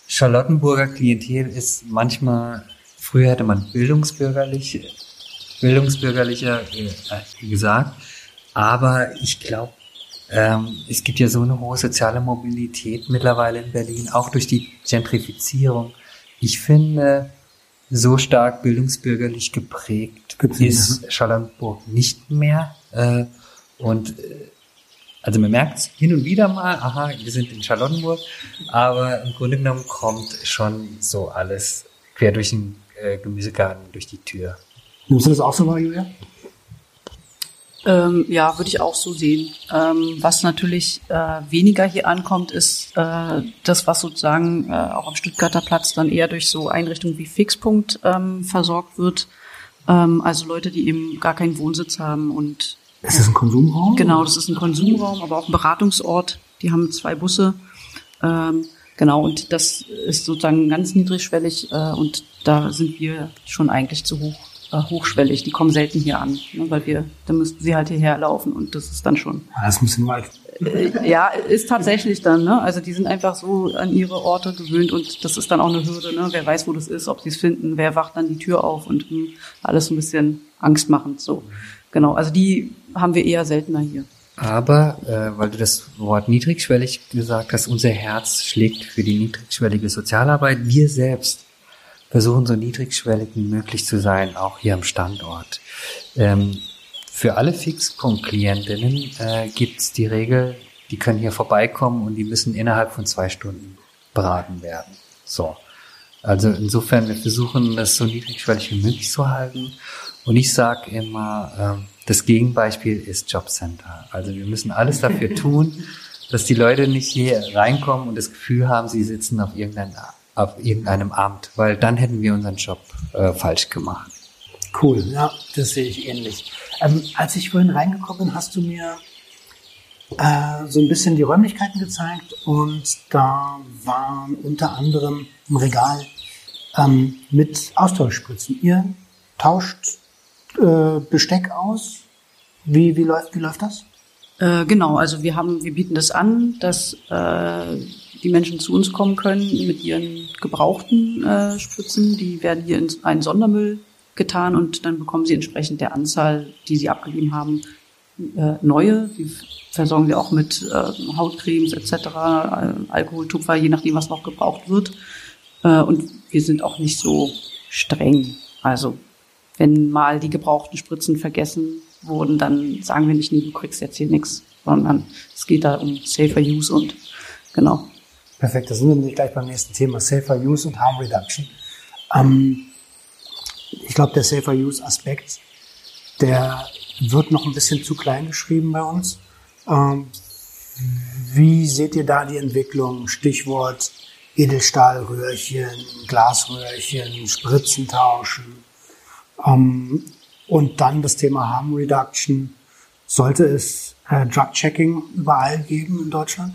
Charlottenburger Klientel ist manchmal, früher hätte man bildungsbürgerlich, bildungsbürgerlicher äh, gesagt, aber ich glaube, ähm, es gibt ja so eine hohe soziale Mobilität mittlerweile in Berlin, auch durch die Gentrifizierung. Ich finde, so stark bildungsbürgerlich geprägt Gibt's ist nicht, Charlottenburg nicht mehr. Äh, und äh, also man merkt es hin und wieder mal, aha, wir sind in Charlottenburg, aber im Grunde genommen kommt schon so alles quer durch den äh, Gemüsegarten durch die Tür. Nimmst du das auch so wahr, Julia? Ähm, ja, würde ich auch so sehen. Ähm, was natürlich äh, weniger hier ankommt, ist äh, das, was sozusagen äh, auch am Stuttgarter Platz dann eher durch so Einrichtungen wie Fixpunkt ähm, versorgt wird. Ähm, also Leute, die eben gar keinen Wohnsitz haben und ist das ein Konsumraum? Genau, das ist ein Konsumraum, aber auch ein Beratungsort. Die haben zwei Busse. Ähm, genau, und das ist sozusagen ganz niedrigschwellig äh, und da sind wir schon eigentlich zu hoch hochschwellig. Die kommen selten hier an, ne, weil wir, da müssten sie halt hierher laufen und das ist dann schon. Ah, das muss in weit. Äh, ja, ist tatsächlich dann, ne? Also die sind einfach so an ihre Orte gewöhnt und das ist dann auch eine Hürde, ne? Wer weiß, wo das ist, ob sie es finden, wer wacht dann die Tür auf und hm, alles ein bisschen angstmachend so. Genau, also die haben wir eher seltener hier. Aber, äh, weil du das Wort niedrigschwellig gesagt hast, unser Herz schlägt für die niedrigschwellige Sozialarbeit. Wir selbst versuchen so niedrigschwellig wie möglich zu sein, auch hier am Standort. Ähm, für alle Fixpunkt-Klientinnen äh, gibt es die Regel, die können hier vorbeikommen und die müssen innerhalb von zwei Stunden beraten werden. So. Also insofern, wir versuchen das so niedrigschwellig wie möglich zu halten. Und ich sage immer, ähm, das Gegenbeispiel ist Jobcenter. Also wir müssen alles dafür tun, dass die Leute nicht hier reinkommen und das Gefühl haben, sie sitzen auf irgendeinem auf irgendeinem Amt, weil dann hätten wir unseren Job äh, falsch gemacht. Cool, ja, das sehe ich ähnlich. Ähm, als ich vorhin reingekommen bin, hast du mir äh, so ein bisschen die Räumlichkeiten gezeigt und da waren unter anderem im Regal ähm, mit Austauschspritzen. Ihr tauscht äh, Besteck aus. Wie, wie, läuft, wie läuft das? Äh, genau, also wir haben, wir bieten das an, dass äh, die Menschen zu uns kommen können mit ihren gebrauchten äh, Spritzen. Die werden hier in einen Sondermüll getan und dann bekommen sie entsprechend der Anzahl, die sie abgegeben haben, äh, neue. Die versorgen wir auch mit äh, Hautcremes etc., äh, Alkohol, Tupfer, je nachdem, was noch gebraucht wird. Äh, und wir sind auch nicht so streng. Also wenn mal die gebrauchten Spritzen vergessen wurden, dann sagen wir nicht, nee, du kriegst jetzt hier nichts, sondern es geht da um safer Use und genau. Perfekt, da sind wir nämlich gleich beim nächsten Thema, Safer Use und Harm Reduction. Ähm, ich glaube, der Safer Use Aspekt, der wird noch ein bisschen zu klein geschrieben bei uns. Ähm, wie seht ihr da die Entwicklung? Stichwort Edelstahlröhrchen, Glasröhrchen, Spritzen tauschen. Ähm, und dann das Thema Harm Reduction. Sollte es äh, Drug Checking überall geben in Deutschland?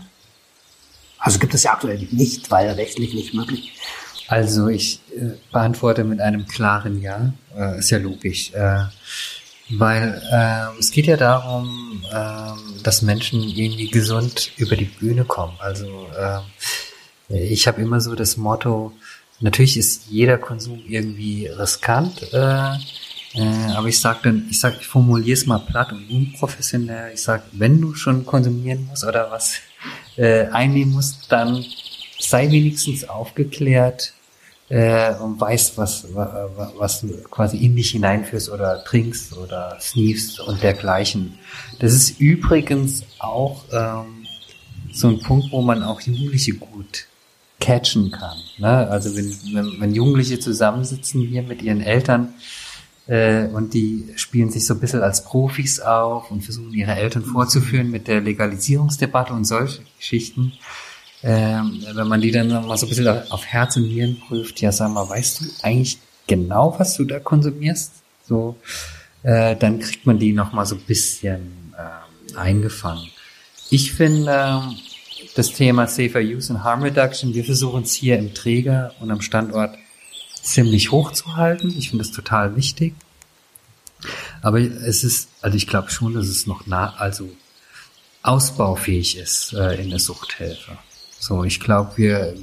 Also gibt es ja aktuell nicht, weil rechtlich nicht möglich. Also ich äh, beantworte mit einem klaren Ja. Äh, ist ja logisch. Äh, weil äh, es geht ja darum, äh, dass Menschen irgendwie gesund über die Bühne kommen. Also äh, ich habe immer so das Motto, natürlich ist jeder Konsum irgendwie riskant, äh, äh, aber ich sag dann, ich sag, ich formuliere es mal platt und unprofessionell. Ich sag, wenn du schon konsumieren musst oder was äh, einnehmen musst, dann sei wenigstens aufgeklärt äh, und weißt, was, was, du quasi in dich hineinführst oder trinkst oder sneefst und dergleichen. Das ist übrigens auch ähm, so ein Punkt, wo man auch Jugendliche gut catchen kann. Ne? Also wenn, wenn, wenn Jugendliche zusammensitzen hier mit ihren Eltern, äh, und die spielen sich so ein bisschen als Profis auf und versuchen ihre Eltern vorzuführen mit der Legalisierungsdebatte und solche Geschichten. Ähm, wenn man die dann mal so ein bisschen auf Herz und Nieren prüft, ja sag mal, weißt du eigentlich genau, was du da konsumierst? So, äh, dann kriegt man die noch mal so ein bisschen äh, eingefangen. Ich finde äh, das Thema Safer Use and Harm Reduction, wir versuchen es hier im Träger und am Standort ziemlich hoch zu halten. Ich finde das total wichtig. Aber es ist, also ich glaube schon, dass es noch nah, also ausbaufähig ist äh, in der Suchthilfe. So, ich glaube, wir,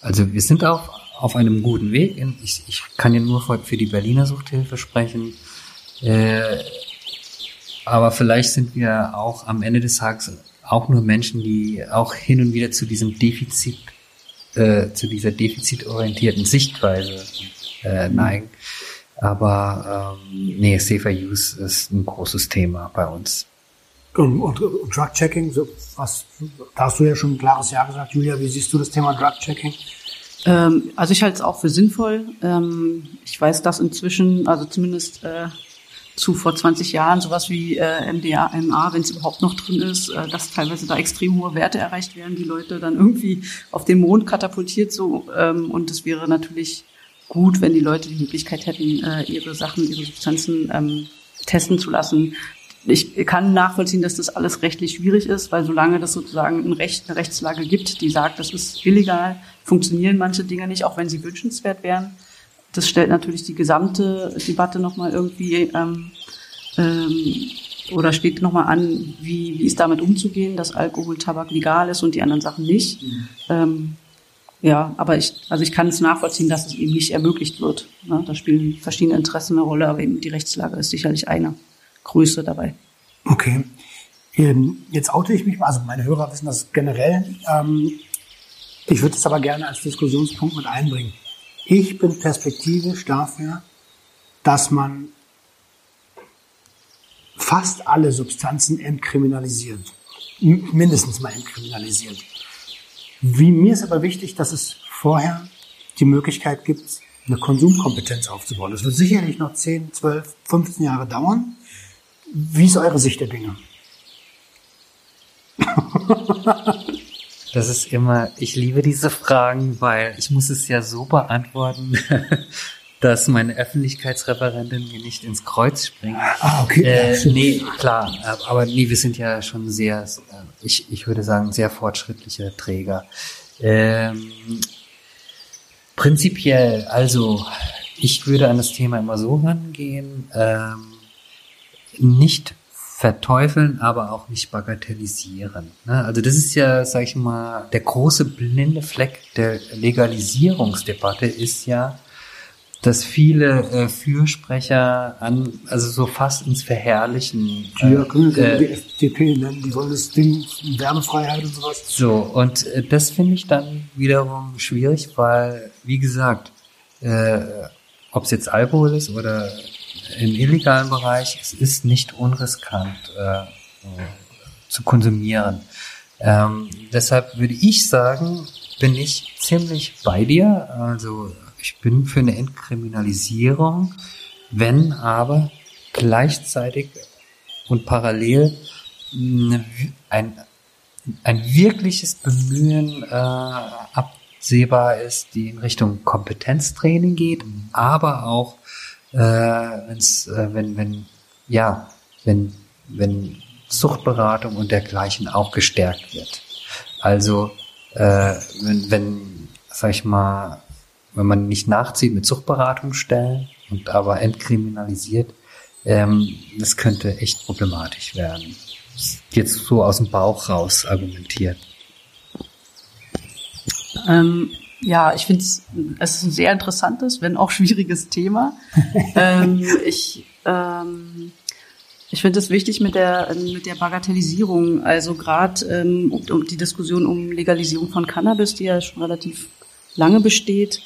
also wir sind auf, auf einem guten Weg. Ich, ich kann ja nur für, für die Berliner Suchthilfe sprechen. Äh, aber vielleicht sind wir auch am Ende des Tages auch nur Menschen, die auch hin und wieder zu diesem Defizit äh, zu dieser defizitorientierten Sichtweise äh, neigen. Aber ähm, nee, Safer Use ist ein großes Thema bei uns. Und, und, und Drug-Checking, so was, da hast du ja schon ein klares Ja gesagt. Julia, wie siehst du das Thema Drug-Checking? Ähm, also ich halte es auch für sinnvoll. Ähm, ich weiß, dass inzwischen, also zumindest äh, zu vor 20 Jahren sowas wie äh, MDA, MA, wenn es überhaupt noch drin ist, äh, dass teilweise da extrem hohe Werte erreicht werden, die Leute dann irgendwie auf den Mond katapultiert so ähm, und es wäre natürlich gut, wenn die Leute die Möglichkeit hätten, äh, ihre Sachen, ihre Substanzen ähm, testen zu lassen. Ich kann nachvollziehen, dass das alles rechtlich schwierig ist, weil solange das sozusagen ein Recht, eine Rechtslage gibt, die sagt, das ist illegal, funktionieren manche Dinge nicht, auch wenn sie wünschenswert wären das stellt natürlich die gesamte Debatte nochmal irgendwie ähm, ähm, oder steht nochmal an, wie, wie ist damit umzugehen, dass Alkohol, Tabak legal ist und die anderen Sachen nicht. Mhm. Ähm, ja, aber ich, also ich kann es nachvollziehen, dass es eben nicht ermöglicht wird. Ne? Da spielen verschiedene Interessen eine Rolle, aber eben die Rechtslage ist sicherlich eine Größe dabei. Okay. Ähm, jetzt oute ich mich mal, also meine Hörer wissen das generell. Ähm, ich würde es aber gerne als Diskussionspunkt mit einbringen. Ich bin perspektivisch dafür, dass man fast alle Substanzen entkriminalisiert. Mindestens mal entkriminalisiert. Wie mir ist aber wichtig, dass es vorher die Möglichkeit gibt, eine Konsumkompetenz aufzubauen. Das wird sicherlich noch 10, 12, 15 Jahre dauern. Wie ist eure Sicht der Dinge? Das ist immer, ich liebe diese Fragen, weil ich muss es ja so beantworten, dass meine Öffentlichkeitsreferentin mir nicht ins Kreuz springt. Ah, okay. Äh, nee, klar, aber nee, wir sind ja schon sehr, ich, ich würde sagen, sehr fortschrittliche Träger. Ähm, prinzipiell, also ich würde an das Thema immer so rangehen, ähm, nicht verteufeln, aber auch nicht bagatellisieren. Ne? Also das ist ja, sag ich mal, der große blinde Fleck der Legalisierungsdebatte ist ja, dass viele äh, Fürsprecher an, also so fast ins Verherrlichen. Äh, ja, können äh, die FDP nennen, die wollen das Ding Werbefreiheit und sowas. So, und äh, das finde ich dann wiederum schwierig, weil, wie gesagt, äh, ob es jetzt Alkohol ist oder im illegalen Bereich, es ist nicht unriskant äh, zu konsumieren. Ähm, deshalb würde ich sagen, bin ich ziemlich bei dir. Also ich bin für eine Entkriminalisierung, wenn aber gleichzeitig und parallel ein, ein wirkliches Bemühen äh, absehbar ist, die in Richtung Kompetenztraining geht, aber auch äh, wenn's, äh, wenn, wenn, ja, wenn, wenn Suchtberatung und dergleichen auch gestärkt wird. Also, äh, wenn, wenn, sag ich mal, wenn man nicht nachzieht mit Suchtberatungsstellen und aber entkriminalisiert, ähm, das könnte echt problematisch werden. Jetzt so aus dem Bauch raus argumentiert. Ähm, ja, ich finde es ist ein sehr interessantes, wenn auch schwieriges Thema. ähm, ich ähm, ich finde es wichtig mit der mit der Bagatellisierung, also gerade ähm, um, die Diskussion um Legalisierung von Cannabis, die ja schon relativ lange besteht,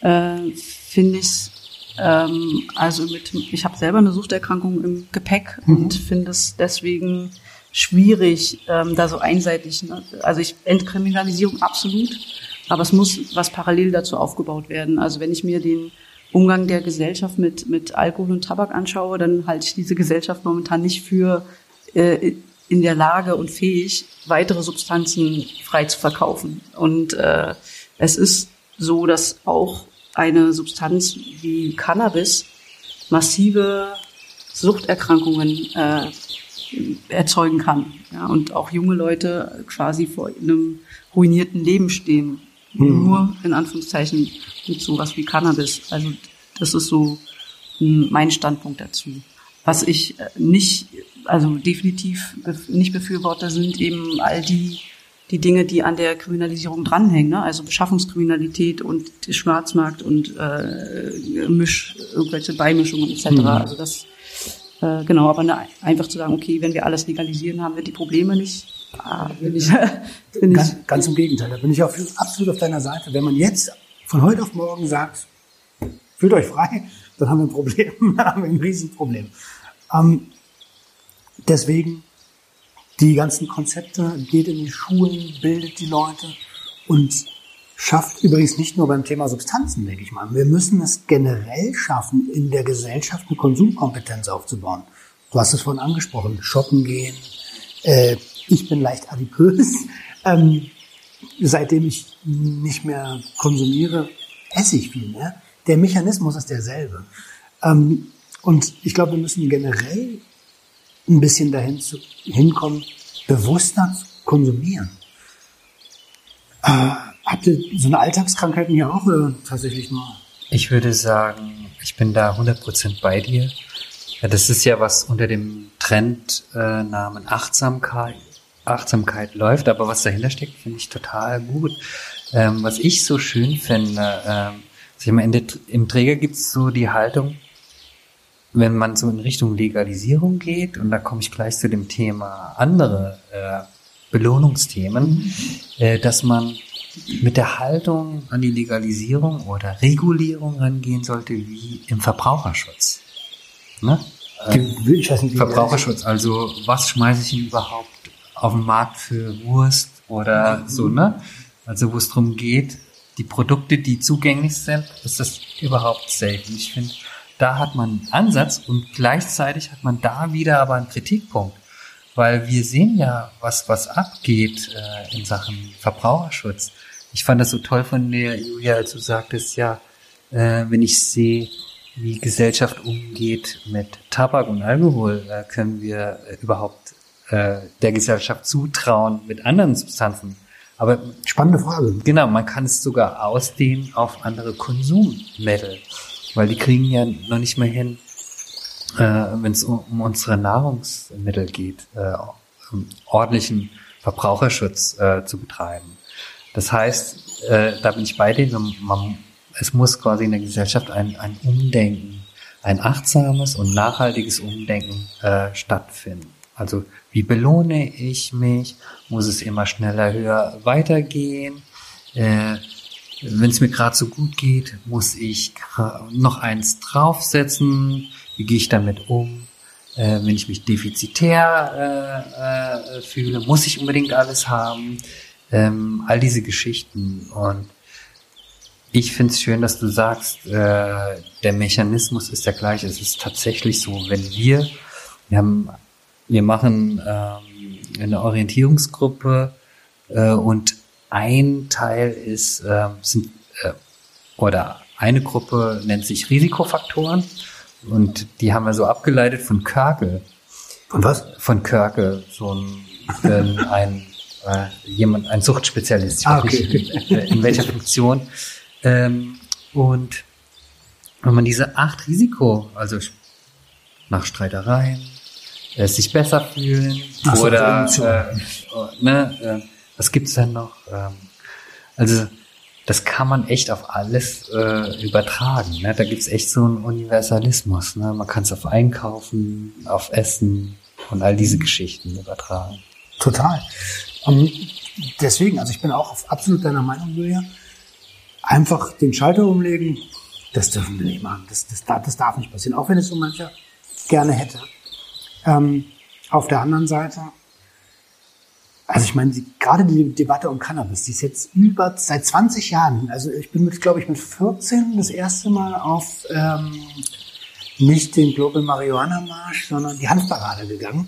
äh, finde ich ähm, also mit ich habe selber eine Suchterkrankung im Gepäck mhm. und finde es deswegen schwierig, ähm, da so einseitig. Ne? Also ich Entkriminalisierung absolut, aber es muss was parallel dazu aufgebaut werden. Also wenn ich mir den Umgang der Gesellschaft mit, mit Alkohol und Tabak anschaue, dann halte ich diese Gesellschaft momentan nicht für äh, in der Lage und fähig, weitere Substanzen frei zu verkaufen. Und äh, es ist so, dass auch eine Substanz wie Cannabis massive Suchterkrankungen äh, erzeugen kann. Ja, und auch junge Leute quasi vor einem ruinierten Leben stehen mhm. nur in Anführungszeichen mit sowas wie Cannabis. Also das ist so mein Standpunkt dazu. Was ich äh, nicht, also definitiv nicht befürworte, sind eben all die die Dinge, die an der Kriminalisierung dranhängen, ne? also Beschaffungskriminalität und Schwarzmarkt und äh, Misch, irgendwelche Beimischungen etc. Mhm. Also das äh, genau, aber ne, einfach zu sagen, okay, wenn wir alles legalisieren, haben wir die Probleme nicht Ah, bin ich, bin ganz, ich. ganz im Gegenteil, da bin ich auf, absolut auf deiner Seite. Wenn man jetzt von heute auf morgen sagt, fühlt euch frei, dann haben wir ein Problem, dann haben wir ein Riesenproblem. Ähm, deswegen die ganzen Konzepte, geht in die Schulen, bildet die Leute und schafft übrigens nicht nur beim Thema Substanzen, denke ich mal. Wir müssen es generell schaffen, in der Gesellschaft eine Konsumkompetenz aufzubauen. Du hast es vorhin angesprochen, shoppen gehen. Äh, ich bin leicht adipös. Ähm, seitdem ich nicht mehr konsumiere, esse ich viel mehr. Der Mechanismus ist derselbe. Ähm, und ich glaube, wir müssen generell ein bisschen dahin zu, hinkommen, bewusster zu konsumieren. Äh, habt ihr so eine Alltagskrankheiten hier auch oder tatsächlich nur? Ich würde sagen, ich bin da 100% bei dir. Ja, das ist ja was unter dem Trendnamen äh, Achtsamkeit, Achtsamkeit läuft, aber was dahinter steckt, finde ich total gut. Ähm, was ich so schön finde, ähm, ich meine, im Träger gibt es so die Haltung, wenn man so in Richtung Legalisierung geht, und da komme ich gleich zu dem Thema andere äh, Belohnungsthemen, äh, dass man mit der Haltung an die Legalisierung oder Regulierung rangehen sollte wie im Verbraucherschutz. Ne? Äh, Verbraucherschutz, also was schmeiße ich überhaupt auf den Markt für Wurst oder so, ne? Also wo es darum geht, die Produkte, die zugänglich sind, ist das überhaupt selten. Ich finde, da hat man einen Ansatz und gleichzeitig hat man da wieder aber einen Kritikpunkt. Weil wir sehen ja, was, was abgeht äh, in Sachen Verbraucherschutz. Ich fand das so toll von der Julia, als du sagtest, ja, äh, wenn ich sehe, wie Gesellschaft umgeht mit Tabak und Alkohol, äh, können wir überhaupt äh, der Gesellschaft zutrauen mit anderen Substanzen. Aber spannende Frage. Genau, man kann es sogar ausdehnen auf andere Konsummittel, weil die kriegen ja noch nicht mehr hin, äh, wenn es um, um, unsere Nahrungsmittel geht, äh, um ordentlichen Verbraucherschutz äh, zu betreiben. Das heißt, äh, da bin ich bei dir, man, es muss quasi in der Gesellschaft ein, ein Umdenken, ein achtsames und nachhaltiges Umdenken äh, stattfinden. Also wie belohne ich mich? Muss es immer schneller, höher weitergehen? Äh, Wenn es mir gerade so gut geht, muss ich noch eins draufsetzen? Wie gehe ich damit um? Äh, wenn ich mich defizitär äh, äh, fühle, muss ich unbedingt alles haben? Ähm, all diese Geschichten. Und ich finde es schön, dass du sagst, äh, der Mechanismus ist der gleiche. Es ist tatsächlich so, wenn wir, wir haben wir machen ähm, eine Orientierungsgruppe äh, und ein Teil ist, äh, sind, äh, oder eine Gruppe nennt sich Risikofaktoren und die haben wir so abgeleitet von Körkel. Von was? Von Körkel, so ein, ähm, ein äh, jemand, ein Suchtspezialist, ah, okay. nicht, in, in welcher Funktion. Ähm, und wenn man diese acht Risiko, also nach Streitereien, äh, sich besser fühlen so, oder äh, ne, äh, was gibt's denn noch? Ähm, also das kann man echt auf alles äh, übertragen. Ne? Da gibt's echt so einen Universalismus. Ne? Man kann es auf Einkaufen, auf Essen und all diese Geschichten übertragen. Total. Um, deswegen, also ich bin auch absolut deiner Meinung, Julia. Einfach den Schalter umlegen, das dürfen wir nicht machen. Das, das, das darf nicht passieren, auch wenn es so mancher gerne hätte. Ähm, auf der anderen Seite, also ich meine, die, gerade die Debatte um Cannabis, die ist jetzt über seit 20 Jahren. Also ich bin mit, glaube ich, mit 14 das erste Mal auf ähm, nicht den Global Marihuana Marsch, sondern die Hanfparade gegangen.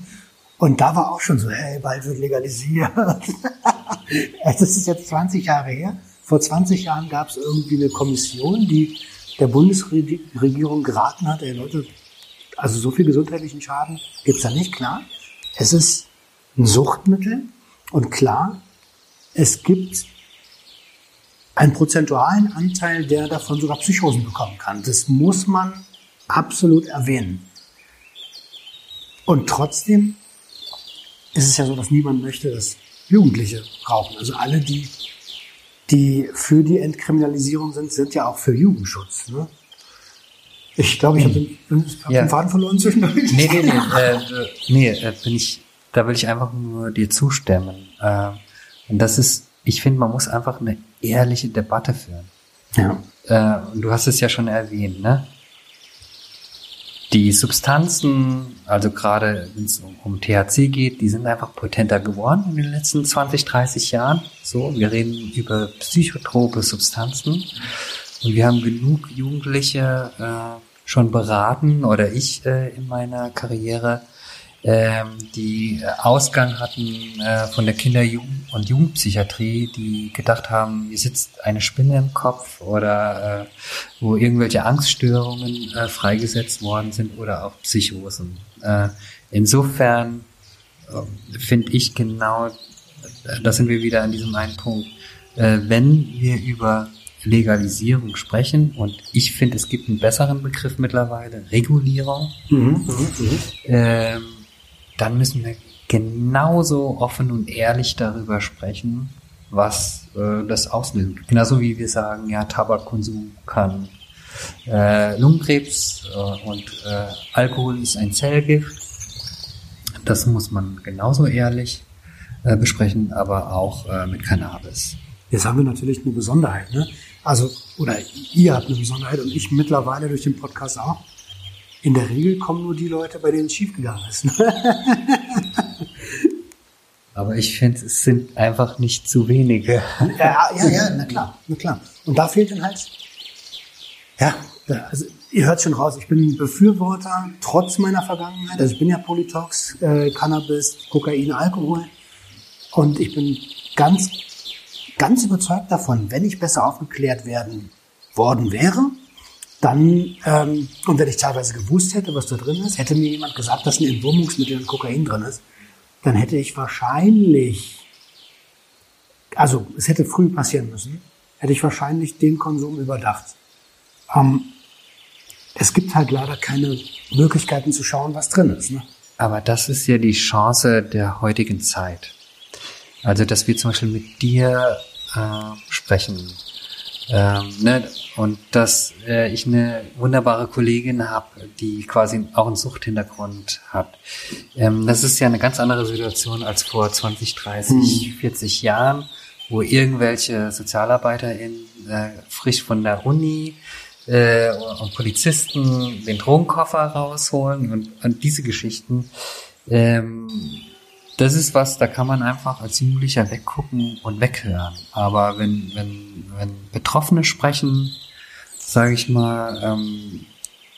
Und da war auch schon so, hey, bald wird legalisiert. das ist jetzt 20 Jahre her. Vor 20 Jahren gab es irgendwie eine Kommission, die der Bundesregierung geraten hat, ey Leute, also so viel gesundheitlichen Schaden gibt's da nicht, klar. Es ist ein Suchtmittel und klar, es gibt einen prozentualen Anteil, der davon sogar Psychosen bekommen kann. Das muss man absolut erwähnen. Und trotzdem ist es ja so, dass niemand möchte, dass Jugendliche rauchen. Also alle, die, die für die Entkriminalisierung sind, sind ja auch für Jugendschutz. Ne? Ich glaube, ich habe den, hab ja. den Faden verloren zwischendurch. Nee, nee, nee, äh, nee äh, bin ich, da will ich einfach nur dir zustimmen. Äh, und das ist, ich finde, man muss einfach eine ehrliche Debatte führen. Ja. Äh, und du hast es ja schon erwähnt, ne? die Substanzen, also gerade wenn es um THC geht, die sind einfach potenter geworden in den letzten 20, 30 Jahren. So, wir reden über psychotrope Substanzen und wir haben genug Jugendliche äh, schon beraten oder ich äh, in meiner Karriere, ähm, die Ausgang hatten äh, von der Kinder- und Jugendpsychiatrie, die gedacht haben, hier sitzt eine Spinne im Kopf oder äh, wo irgendwelche Angststörungen äh, freigesetzt worden sind oder auch Psychosen. Äh, insofern äh, finde ich genau, äh, da sind wir wieder an diesem einen Punkt, äh, wenn wir über Legalisierung sprechen und ich finde, es gibt einen besseren Begriff mittlerweile, Regulierung. Mhm, mh, mh. Ähm, dann müssen wir genauso offen und ehrlich darüber sprechen, was äh, das auslöst. Genauso wie wir sagen, ja, Tabakkonsum kann äh, Lungenkrebs äh, und äh, Alkohol ist ein Zellgift. Das muss man genauso ehrlich äh, besprechen, aber auch äh, mit Cannabis. Jetzt haben wir natürlich eine Besonderheit, ne? Also, oder ihr habt eine Besonderheit und ich mittlerweile durch den Podcast auch. In der Regel kommen nur die Leute, bei denen es schiefgegangen ist. Aber ich finde, es sind einfach nicht zu wenige. Ja, ja, ja, na klar, na klar. Und da fehlt dann halt, ja, also ihr hört schon raus, ich bin ein Befürworter, trotz meiner Vergangenheit. Also ich bin ja Polytox, äh, Cannabis, Kokain, Alkohol. Und ich bin ganz, ganz überzeugt davon, wenn ich besser aufgeklärt werden worden wäre, dann, ähm, und wenn ich teilweise gewusst hätte, was da drin ist, hätte mir jemand gesagt, dass ein Entwurmungsmittel in Kokain drin ist, dann hätte ich wahrscheinlich, also es hätte früh passieren müssen, hätte ich wahrscheinlich den Konsum überdacht. Ähm, es gibt halt leider keine Möglichkeiten zu schauen, was drin ist. Ne? Aber das ist ja die Chance der heutigen Zeit. Also, dass wir zum Beispiel mit dir äh, sprechen. Ähm, ne? Und dass äh, ich eine wunderbare Kollegin habe, die quasi auch einen Suchthintergrund hat. Ähm, das ist ja eine ganz andere Situation als vor 20, 30, hm. 40 Jahren, wo irgendwelche SozialarbeiterInnen äh, frisch von der Uni äh, und Polizisten den Drogenkoffer rausholen und, und diese Geschichten. Ähm, das ist was, da kann man einfach als Jugendlicher weggucken und weghören. Aber wenn, wenn, wenn Betroffene sprechen, sage ich mal, ähm,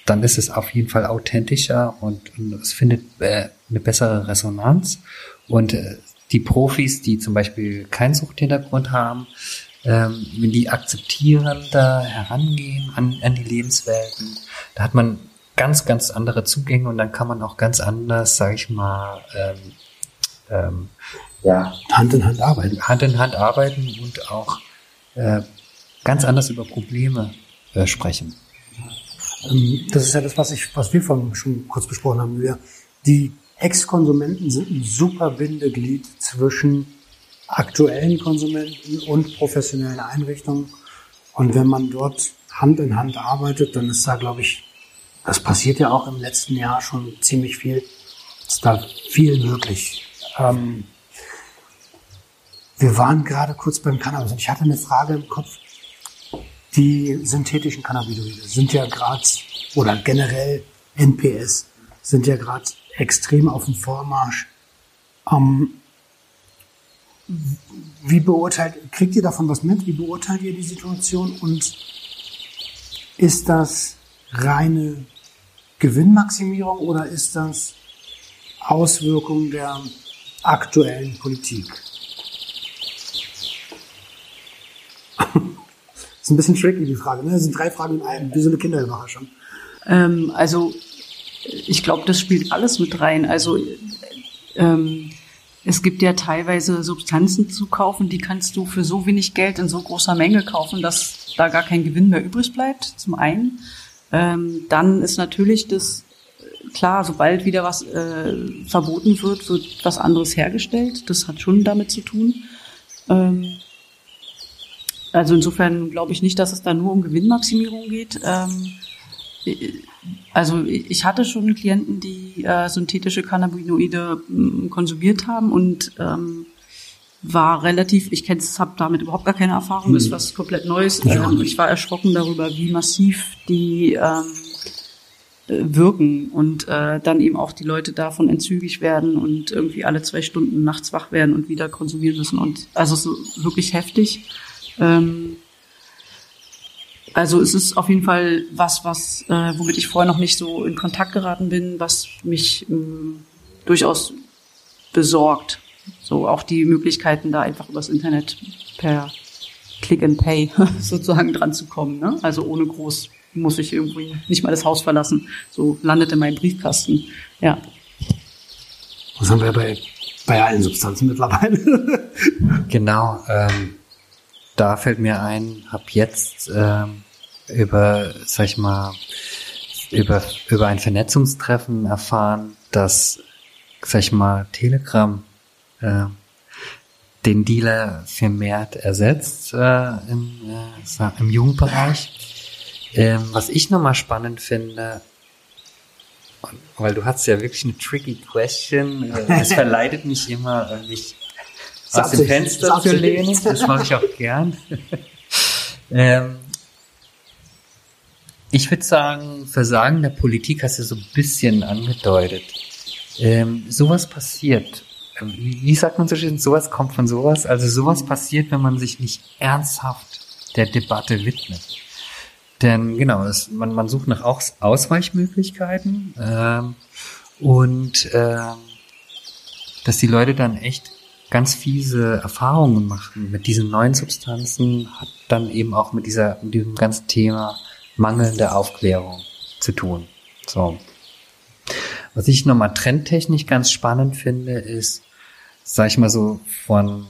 dann ist es auf jeden Fall authentischer und, und es findet äh, eine bessere Resonanz. Und äh, die Profis, die zum Beispiel keinen Suchthintergrund haben, ähm, wenn die akzeptierender herangehen an, an die Lebenswelten, da hat man ganz, ganz andere Zugänge und dann kann man auch ganz anders, sage ich mal, ähm, ähm, ja, Hand in Hand arbeiten. Hand in Hand arbeiten und auch äh, ganz anders über Probleme äh, sprechen. Ähm, das ist ja das, was ich, was wir vorhin schon kurz besprochen haben. Wir, die Ex-Konsumenten sind ein super Bindeglied zwischen aktuellen Konsumenten und professionellen Einrichtungen. Und wenn man dort Hand in Hand arbeitet, dann ist da, glaube ich, das passiert ja auch im letzten Jahr schon ziemlich viel, ist da viel möglich. Ähm, wir waren gerade kurz beim Cannabis und ich hatte eine Frage im Kopf. Die synthetischen Cannabinoide sind ja gerade, oder generell NPS, sind ja gerade extrem auf dem Vormarsch. Ähm, wie beurteilt, kriegt ihr davon was mit? Wie beurteilt ihr die Situation? Und ist das reine Gewinnmaximierung oder ist das Auswirkung der aktuellen Politik? ist ein bisschen tricky, die Frage. Ne? Das sind drei Fragen in einem, wie so eine Kinderüberraschung. Ähm, also, ich glaube, das spielt alles mit rein. Also, ähm, es gibt ja teilweise Substanzen zu kaufen, die kannst du für so wenig Geld in so großer Menge kaufen, dass da gar kein Gewinn mehr übrig bleibt, zum einen. Ähm, dann ist natürlich das klar, sobald wieder was äh, verboten wird, wird was anderes hergestellt. Das hat schon damit zu tun. Ähm, also insofern glaube ich nicht, dass es da nur um Gewinnmaximierung geht. Ähm, also ich hatte schon Klienten, die äh, synthetische Cannabinoide äh, konsumiert haben und ähm, war relativ, ich kenne es, habe damit überhaupt gar keine Erfahrung, hm. ist was komplett Neues. Ja. Ähm, ich war erschrocken darüber, wie massiv die ähm, äh, wirken und äh, dann eben auch die Leute davon entzügig werden und irgendwie alle zwei Stunden nachts wach werden und wieder konsumieren müssen und also so wirklich heftig. Ähm, also es ist auf jeden Fall was, was äh, womit ich vorher noch nicht so in Kontakt geraten bin, was mich ähm, durchaus besorgt. So auch die Möglichkeiten, da einfach übers Internet per Click and Pay sozusagen dran zu kommen. Ne? Also ohne groß muss ich irgendwie nicht mal das Haus verlassen. So landet in meinem Briefkasten. Ja. Das haben wir bei, bei allen Substanzen mittlerweile. genau. Ähm, da fällt mir ein, hab jetzt ähm, über, sag ich mal, über, über ein Vernetzungstreffen erfahren, dass, sag ich mal, Telegram äh, den Dealer vermehrt ersetzt äh, im, äh, im Jugendbereich. Ähm, was ich nochmal spannend finde, weil du hast ja wirklich eine tricky question, äh, es verleitet mich immer, äh, mich aus dem Fenster zu lehnen. Das mache ich auch gern. ähm, ich würde sagen, Versagen der Politik hast du so ein bisschen angedeutet. Ähm, sowas passiert. Ähm, wie sagt man so schön, sowas kommt von sowas? Also sowas passiert, wenn man sich nicht ernsthaft der Debatte widmet. Denn genau, es, man, man sucht nach Aus Ausweichmöglichkeiten ähm, und ähm, dass die Leute dann echt ganz fiese Erfahrungen machen mit diesen neuen Substanzen, hat dann eben auch mit dieser, mit diesem ganzen Thema mangelnde Aufklärung zu tun. So. Was ich nochmal trendtechnisch ganz spannend finde, ist, sag ich mal so von,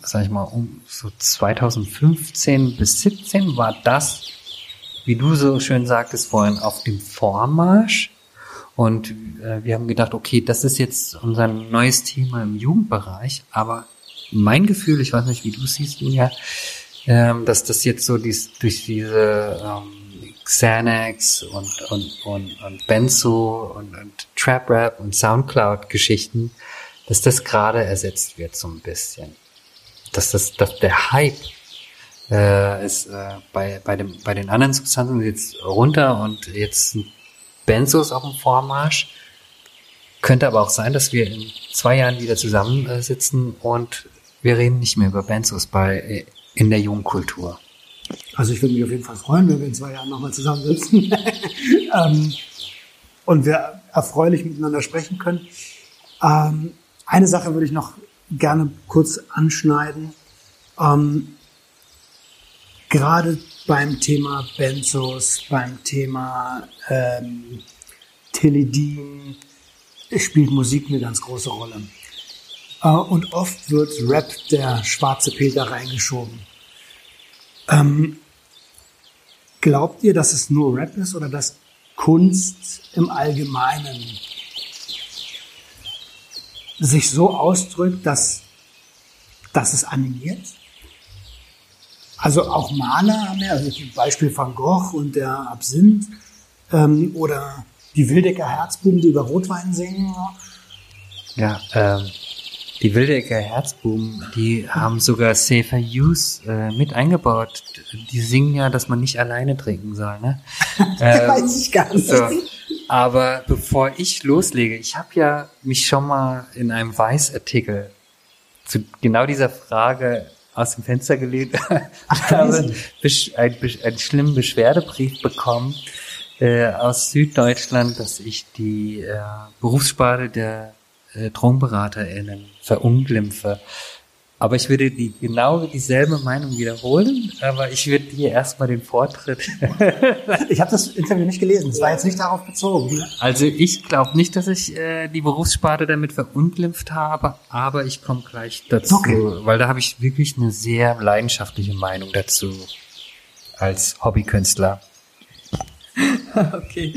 sag ich mal, um so 2015 bis 17 war das, wie du so schön sagtest vorhin, auf dem Vormarsch. Und äh, wir haben gedacht, okay, das ist jetzt unser neues Thema im Jugendbereich. Aber mein Gefühl, ich weiß nicht, wie du siehst, Julia, ähm, dass das jetzt so dies, durch diese ähm, Xanax und, und, und, und Benzo und, und Trap Rap und Soundcloud-Geschichten, dass das gerade ersetzt wird so ein bisschen. Dass das, dass der Hype äh, ist äh, bei, bei, dem, bei den anderen Substanzen jetzt runter und jetzt Benzos auf dem Vormarsch. Könnte aber auch sein, dass wir in zwei Jahren wieder zusammensitzen und wir reden nicht mehr über Benzos bei äh, in der Jugendkultur. Also ich würde mich auf jeden Fall freuen, wenn wir in zwei Jahren nochmal zusammensitzen ähm, und wir erfreulich miteinander sprechen können. Ähm, eine Sache würde ich noch gerne kurz anschneiden. Ähm, gerade beim Thema Benzos, beim Thema ähm, Teledin spielt Musik eine ganz große Rolle. Äh, und oft wird Rap der schwarze Peter reingeschoben. Ähm, glaubt ihr, dass es nur Rap ist oder dass Kunst im Allgemeinen sich so ausdrückt, dass, dass es animiert? Also auch Maler haben ja, also zum Beispiel Van Gogh und der Absinth ähm, oder die Wildecker Herzbuben, die über Rotwein singen. Ja, ähm, die Wildecker Herzbuben, die haben sogar Safer Use äh, mit eingebaut. Die singen ja, dass man nicht alleine trinken soll, ne? ähm, Weiß ich gar nicht. So. Aber bevor ich loslege, ich habe ja mich schon mal in einem Weißartikel zu genau dieser Frage aus dem Fenster gelehnt. ich habe einen, einen, schlimmen Beschwerdebrief bekommen äh, aus Süddeutschland, dass ich die äh, Berufssparte der äh, TromberaterInnen verunglimpfe. Aber ich würde die genau dieselbe Meinung wiederholen, aber ich würde dir erstmal den Vortritt. ich habe das Interview nicht gelesen, es war jetzt nicht darauf bezogen. Also ich glaube nicht, dass ich äh, die Berufssparte damit verunglimpft habe, aber ich komme gleich dazu, okay. weil da habe ich wirklich eine sehr leidenschaftliche Meinung dazu als Hobbykünstler. okay.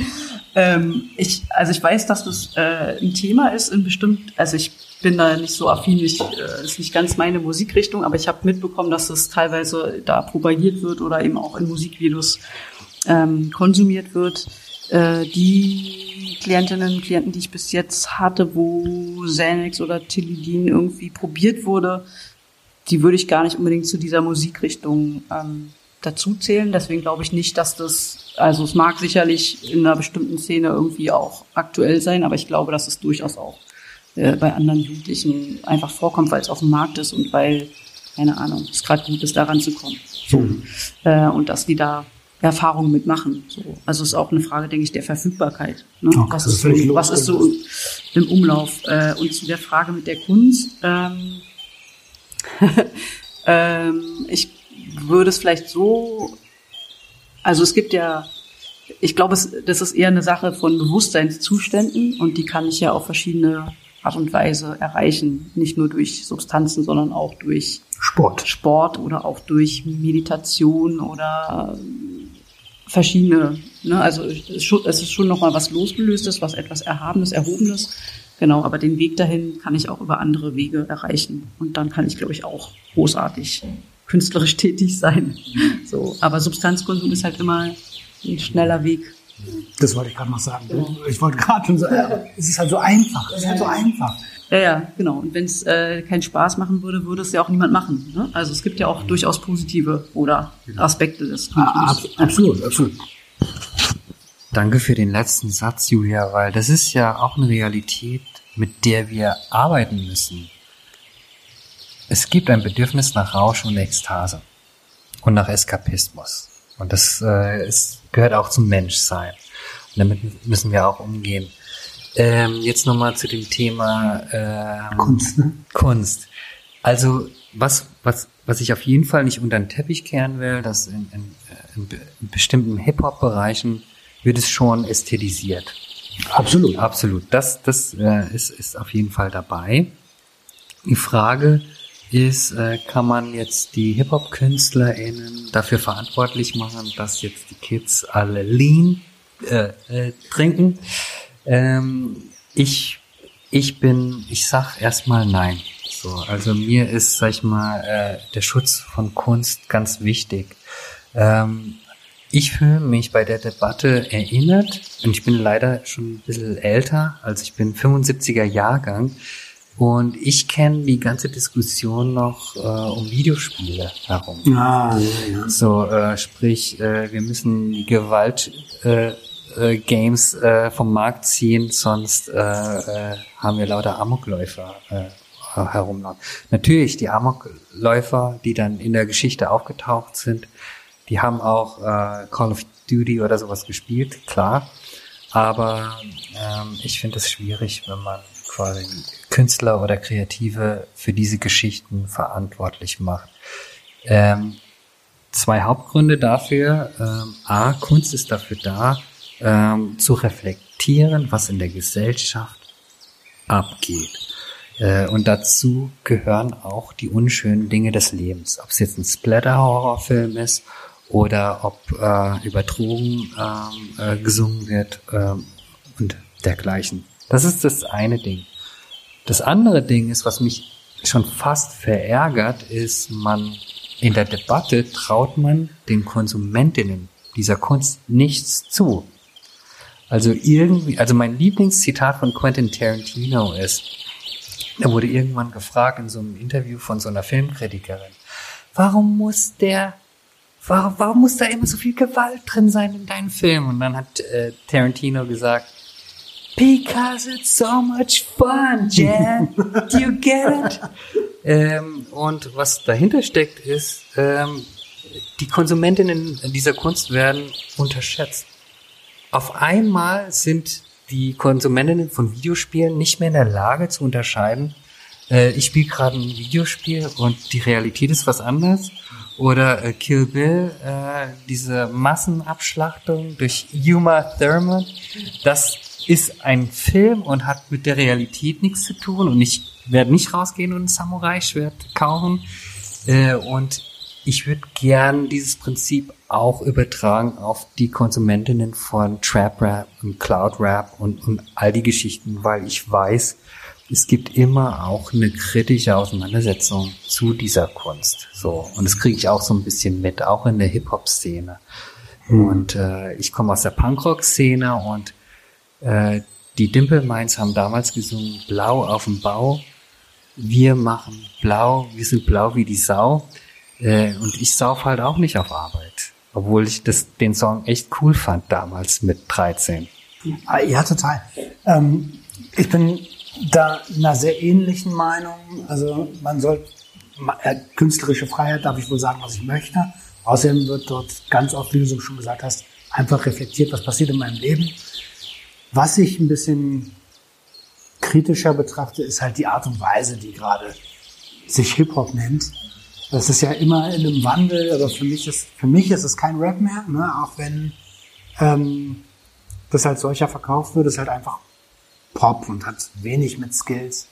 Ähm, ich, also ich weiß, dass das äh, ein Thema ist in bestimmt, also ich bin da nicht so affin, ich, äh, ist nicht ganz meine Musikrichtung, aber ich habe mitbekommen, dass das teilweise da propagiert wird oder eben auch in Musikvideos ähm, konsumiert wird. Äh, die Klientinnen und Klienten, die ich bis jetzt hatte, wo Xanax oder Tilidin irgendwie probiert wurde, die würde ich gar nicht unbedingt zu dieser Musikrichtung ähm, dazu zählen. Deswegen glaube ich nicht, dass das, also es mag sicherlich in einer bestimmten Szene irgendwie auch aktuell sein, aber ich glaube, dass es durchaus auch äh, bei anderen Jugendlichen einfach vorkommt, weil es auf dem Markt ist und weil, keine Ahnung, es gerade gut ist, da ranzukommen. So. Mhm. Äh, und dass die da Erfahrungen mitmachen. So. Also es ist auch eine Frage, denke ich, der Verfügbarkeit. Ne? Okay, was, ist so, was ist so im Umlauf? Äh, und zu der Frage mit der Kunst, ähm, ähm, ich würde es vielleicht so, also es gibt ja, ich glaube, es, das ist eher eine Sache von Bewusstseinszuständen und die kann ich ja auf verschiedene Art und Weise erreichen. Nicht nur durch Substanzen, sondern auch durch Sport. Sport oder auch durch Meditation oder verschiedene. Ne? Also es ist schon, es ist schon nochmal was losgelöstes, was etwas Erhabenes, Erhobenes. Genau, aber den Weg dahin kann ich auch über andere Wege erreichen. Und dann kann ich, glaube ich, auch großartig künstlerisch tätig sein. So, aber Substanzkonsum ist halt immer ein schneller Weg. Das wollte ich gerade noch sagen. Ich wollte gerade schon sagen, es ist halt so einfach. Es ist halt so einfach. Ja, ja, genau. Und wenn es äh, keinen Spaß machen würde, würde es ja auch niemand machen. Ne? Also es gibt ja auch durchaus positive oder Aspekte des. Ah, absolut, absolut. Danke für den letzten Satz, Julia, weil das ist ja auch eine Realität, mit der wir arbeiten müssen. Es gibt ein Bedürfnis nach Rausch und Ekstase und nach Eskapismus. Und das äh, ist, gehört auch zum Menschsein. Und damit müssen wir auch umgehen. Ähm, jetzt nochmal zu dem Thema ähm, Kunst. Ne? Kunst. Also was, was, was ich auf jeden Fall nicht unter den Teppich kehren will, dass in, in, in, bestimmten Hip-Hop-Bereichen wird es schon ästhetisiert. Absolut. Absolut. Das, das äh, ist, ist auf jeden Fall dabei. Die Frage ist, äh, kann man jetzt die Hip-Hop-KünstlerInnen dafür verantwortlich machen, dass jetzt die Kids alle Lean äh, äh, trinken? Ähm, ich, ich bin, ich sag erstmal nein. So, also mir ist, sag ich mal, äh, der Schutz von Kunst ganz wichtig. Ähm, ich fühle mich bei der Debatte erinnert und ich bin leider schon ein bisschen älter, also ich bin 75er Jahrgang und ich kenne die ganze Diskussion noch äh, um Videospiele herum. Ah, ja, ja. So, äh, sprich, äh, wir müssen die Gewalt äh, äh, Games äh, vom Markt ziehen, sonst äh, äh, haben wir lauter Amokläufer äh, herumlaufen. Natürlich, die Amokläufer, die dann in der Geschichte aufgetaucht sind, die haben auch äh, Call of Duty oder sowas gespielt, klar. Aber ähm, ich finde es schwierig, wenn man quasi Künstler oder Kreative für diese Geschichten verantwortlich macht. Ähm, zwei Hauptgründe dafür. Ähm, A, Kunst ist dafür da, ähm, zu reflektieren, was in der Gesellschaft abgeht. Äh, und dazu gehören auch die unschönen Dinge des Lebens. Ob es jetzt ein Splatter-Horrorfilm ist oder ob äh, über Drogen ähm, äh, gesungen wird äh, und dergleichen. Das ist das eine Ding. Das andere Ding ist, was mich schon fast verärgert, ist, man in der Debatte traut man den Konsumentinnen dieser Kunst nichts zu. Also irgendwie, also mein Lieblingszitat von Quentin Tarantino ist, er wurde irgendwann gefragt in so einem Interview von so einer Filmkritikerin, warum muss der, warum, warum muss da immer so viel Gewalt drin sein in deinen Filmen? Und dann hat äh, Tarantino gesagt, Because it's so much fun, Jan. Do you get it? ähm, und was dahinter steckt, ist, ähm, die Konsumentinnen dieser Kunst werden unterschätzt. Auf einmal sind die Konsumentinnen von Videospielen nicht mehr in der Lage zu unterscheiden, äh, ich spiele gerade ein Videospiel und die Realität ist was anderes. Oder äh, Kill Bill, äh, diese Massenabschlachtung durch Uma Thurman, das ist ein Film und hat mit der Realität nichts zu tun und ich werde nicht rausgehen und ein Samurai-Schwert kaufen. Äh, und ich würde gern dieses Prinzip auch übertragen auf die Konsumentinnen von Trap Rap und Cloud Rap und, und all die Geschichten, weil ich weiß, es gibt immer auch eine kritische Auseinandersetzung zu dieser Kunst. So. Und das kriege ich auch so ein bisschen mit, auch in der Hip-Hop-Szene. Mhm. Und äh, ich komme aus der Punkrock-Szene und äh, die Dimple Minds haben damals gesungen, Blau auf dem Bau. Wir machen blau, wir sind blau wie die Sau. Äh, und ich sauf halt auch nicht auf Arbeit. Obwohl ich das, den Song echt cool fand damals mit 13. Ah, Ja, total. Ähm, ich bin da einer sehr ähnlichen Meinung. Also man soll äh, künstlerische Freiheit, darf ich wohl sagen, was ich möchte. Außerdem wird dort ganz oft, wie du schon gesagt hast, einfach reflektiert, was passiert in meinem Leben. Was ich ein bisschen kritischer betrachte, ist halt die Art und Weise, die gerade sich Hip-Hop nennt. Das ist ja immer in einem Wandel, aber für mich ist, für mich ist es kein Rap mehr, ne? auch wenn ähm, das als solcher verkauft wird, ist halt einfach Pop und hat wenig mit Skills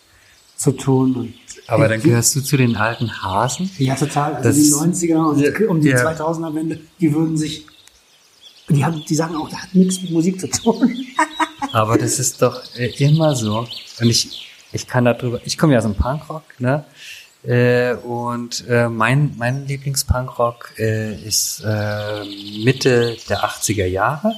zu tun. Und Aber dann gehörst du zu den alten Hasen? ja, total. Also Das- die 90er und um die ja. 2000er Wende, die würden sich, die haben, die sagen auch, das hat nichts mit Musik zu tun. Aber das ist doch äh, immer so. Und ich, ich kann darüber, ich komme ja aus dem Punkrock, ne? Äh, und äh, mein, mein Lieblingspunkrock äh, ist äh, Mitte der 80er Jahre.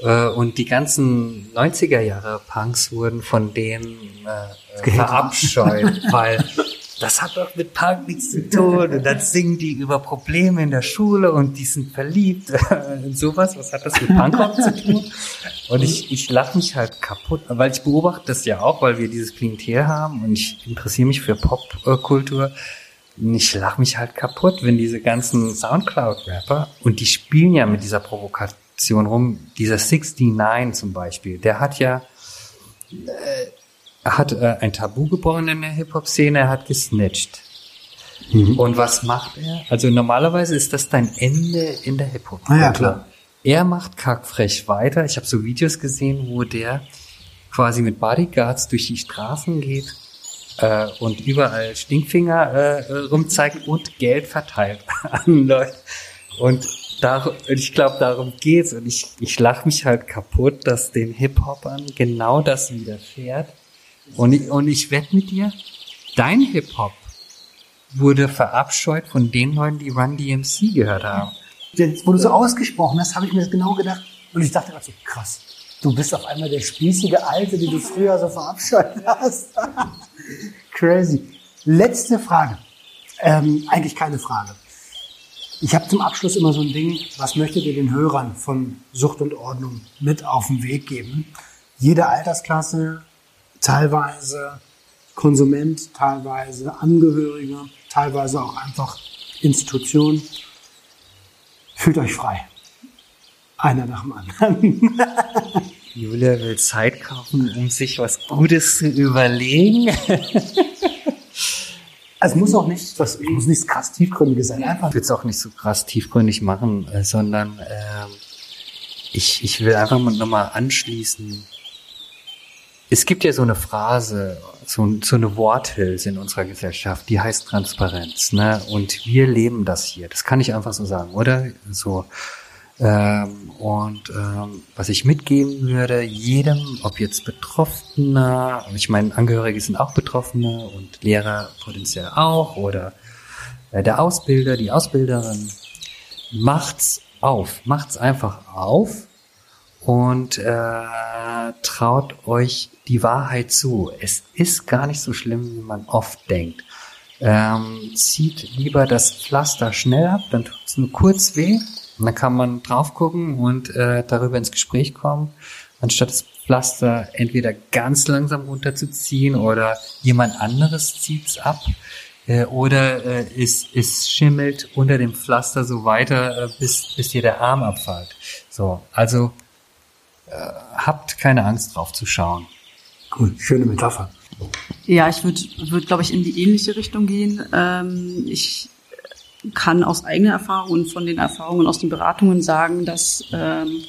Äh, und die ganzen 90er Jahre Punks wurden von denen äh, verabscheut, weil das hat doch mit Punk nichts zu tun. Und dann singen die über Probleme in der Schule und die sind verliebt und sowas. Was hat das mit Punkrock zu tun? Und ich, ich lache mich halt kaputt, weil ich beobachte das ja auch, weil wir dieses Klientel haben und ich interessiere mich für Popkultur. Ich lache mich halt kaputt, wenn diese ganzen Soundcloud-Rapper, und die spielen ja mit dieser Provokation rum, dieser 69 zum Beispiel, der hat ja, äh, er hat äh, ein Tabu geboren in der Hip-Hop-Szene, er hat gesnitcht. Und was macht er? Also normalerweise ist das dein Ende in der Hip-Hop. Ah ja, klar. Er macht kackfrech weiter. Ich habe so Videos gesehen, wo der quasi mit Bodyguards durch die Straßen geht äh, und überall Stinkfinger äh, äh, rumzeigt und Geld verteilt an Leute. Und dar und ich glaube, darum geht's. Und ich, ich lache mich halt kaputt, dass den Hip-Hopern genau das widerfährt. Und ich, und ich wette mit dir, dein Hip-Hop wurde verabscheut von den Leuten, die Run DMC gehört haben. Jetzt, wo du so ausgesprochen hast, habe ich mir das genau gedacht. Und ich dachte gerade so, krass, du bist auf einmal der spießige Alte, den du früher so verabscheut hast. Crazy. Letzte Frage. Ähm, eigentlich keine Frage. Ich habe zum Abschluss immer so ein Ding, was möchtet ihr den Hörern von Sucht und Ordnung mit auf den Weg geben? Jede Altersklasse, teilweise Konsument, teilweise Angehörige, teilweise auch einfach Institution. Fühlt euch frei. Einer nach dem anderen. Julia will Zeit kaufen, um sich was Gutes zu überlegen. Es muss auch nicht, was, muss nichts krass tiefgründiges sein. Einfach Ich will es auch nicht so krass tiefgründig machen, äh, sondern ähm, ich, ich will einfach mal nochmal anschließen. Es gibt ja so eine Phrase, so, so eine Worthülse in unserer Gesellschaft, die heißt Transparenz. Ne? Und wir leben das hier. Das kann ich einfach so sagen, oder? So. Ähm, und ähm, was ich mitgeben würde, jedem, ob jetzt Betroffener, ich meine, Angehörige sind auch Betroffene und Lehrer potenziell auch, oder äh, der Ausbilder, die Ausbilderin, macht's auf, macht's einfach auf und äh, traut euch die Wahrheit zu. Es ist gar nicht so schlimm, wie man oft denkt. Ähm, zieht lieber das Pflaster schnell ab, dann tut's nur kurz weh und dann kann man drauf gucken und äh, darüber ins Gespräch kommen, anstatt das Pflaster entweder ganz langsam runterzuziehen oder jemand anderes zieht's ab äh, oder äh, es, es schimmelt unter dem Pflaster so weiter, äh, bis, bis dir der Arm abfällt. So, also habt keine Angst drauf zu schauen. Cool, schöne Metapher. Ja, ich würde, würd, glaube ich, in die ähnliche Richtung gehen. Ähm, ich kann aus eigener Erfahrung und von den Erfahrungen aus den Beratungen sagen, dass ähm,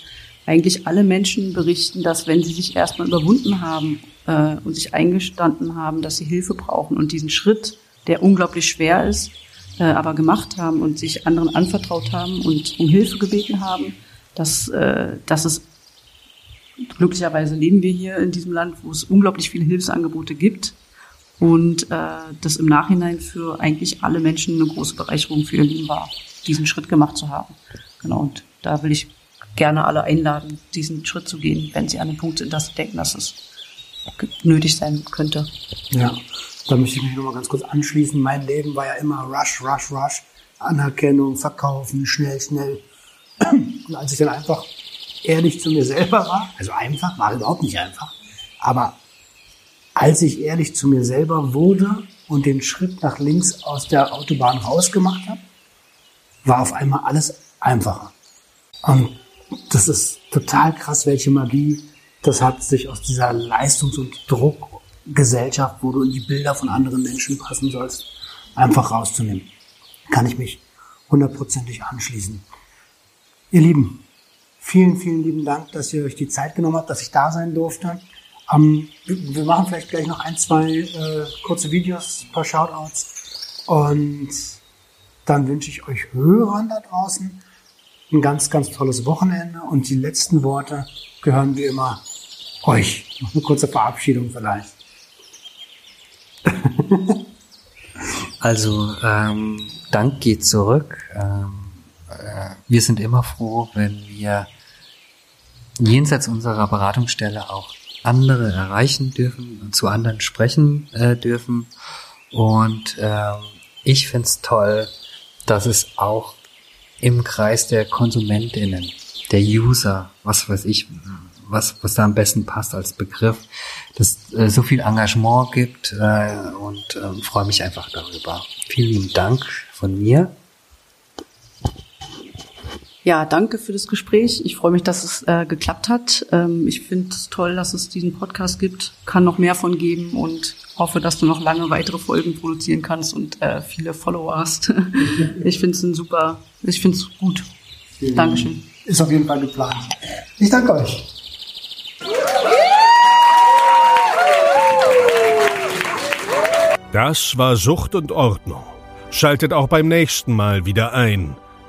eigentlich alle Menschen berichten, dass wenn sie sich erstmal überwunden haben äh, und sich eingestanden haben, dass sie Hilfe brauchen und diesen Schritt, der unglaublich schwer ist, äh, aber gemacht haben und sich anderen anvertraut haben und um Hilfe gebeten haben, dass, äh, dass es glücklicherweise leben wir hier in diesem Land, wo es unglaublich viele Hilfsangebote gibt und äh, das im Nachhinein für eigentlich alle Menschen eine große Bereicherung für ihr Leben war, diesen Schritt gemacht zu haben. Genau, und da will ich gerne alle einladen, diesen Schritt zu gehen, wenn sie an dem Punkt sind, dass sie denken, dass es nötig sein könnte. Ja, da möchte ich mich nochmal ganz kurz anschließen. Mein Leben war ja immer Rush, Rush, Rush. Anerkennung, Verkaufen, schnell, schnell. Und als ich dann einfach ehrlich zu mir selber war, also einfach, war überhaupt nicht einfach, aber als ich ehrlich zu mir selber wurde und den Schritt nach links aus der Autobahn rausgemacht habe, war auf einmal alles einfacher. Und das ist total krass, welche Magie das hat, sich aus dieser Leistungs- und Druckgesellschaft, wo du in die Bilder von anderen Menschen passen sollst, einfach rauszunehmen. Kann ich mich hundertprozentig anschließen. Ihr Lieben, vielen, vielen lieben Dank, dass ihr euch die Zeit genommen habt, dass ich da sein durfte. Ähm, wir machen vielleicht gleich noch ein, zwei äh, kurze Videos, ein paar Shoutouts. Und dann wünsche ich euch Hörern da draußen ein ganz, ganz tolles Wochenende. Und die letzten Worte gehören wie immer euch. Noch eine kurze Verabschiedung vielleicht. also, ähm, Dank geht zurück. Ähm, äh, wir sind immer froh, wenn wir jenseits unserer Beratungsstelle auch andere erreichen dürfen und zu anderen sprechen äh, dürfen. Und ähm, ich find's toll, dass es auch im Kreis der KonsumentInnen, der User, was weiß ich, was, was da am besten passt als Begriff, dass äh, so viel Engagement gibt äh, und äh, freue mich einfach darüber. Vielen lieben Dank von mir. Ja, danke für das Gespräch. Ich freue mich, dass es äh, geklappt hat. Ähm, ich finde es toll, dass es diesen Podcast gibt. Kann noch mehr von geben und hoffe, dass du noch lange weitere Folgen produzieren kannst und äh, viele Follower hast. ich finde es ein super, ich finde es gut. Vielen Dankeschön. Ist auf jeden Fall geplant. Ich danke euch. Das war Sucht und Ordnung. Schaltet auch beim nächsten Mal wieder ein.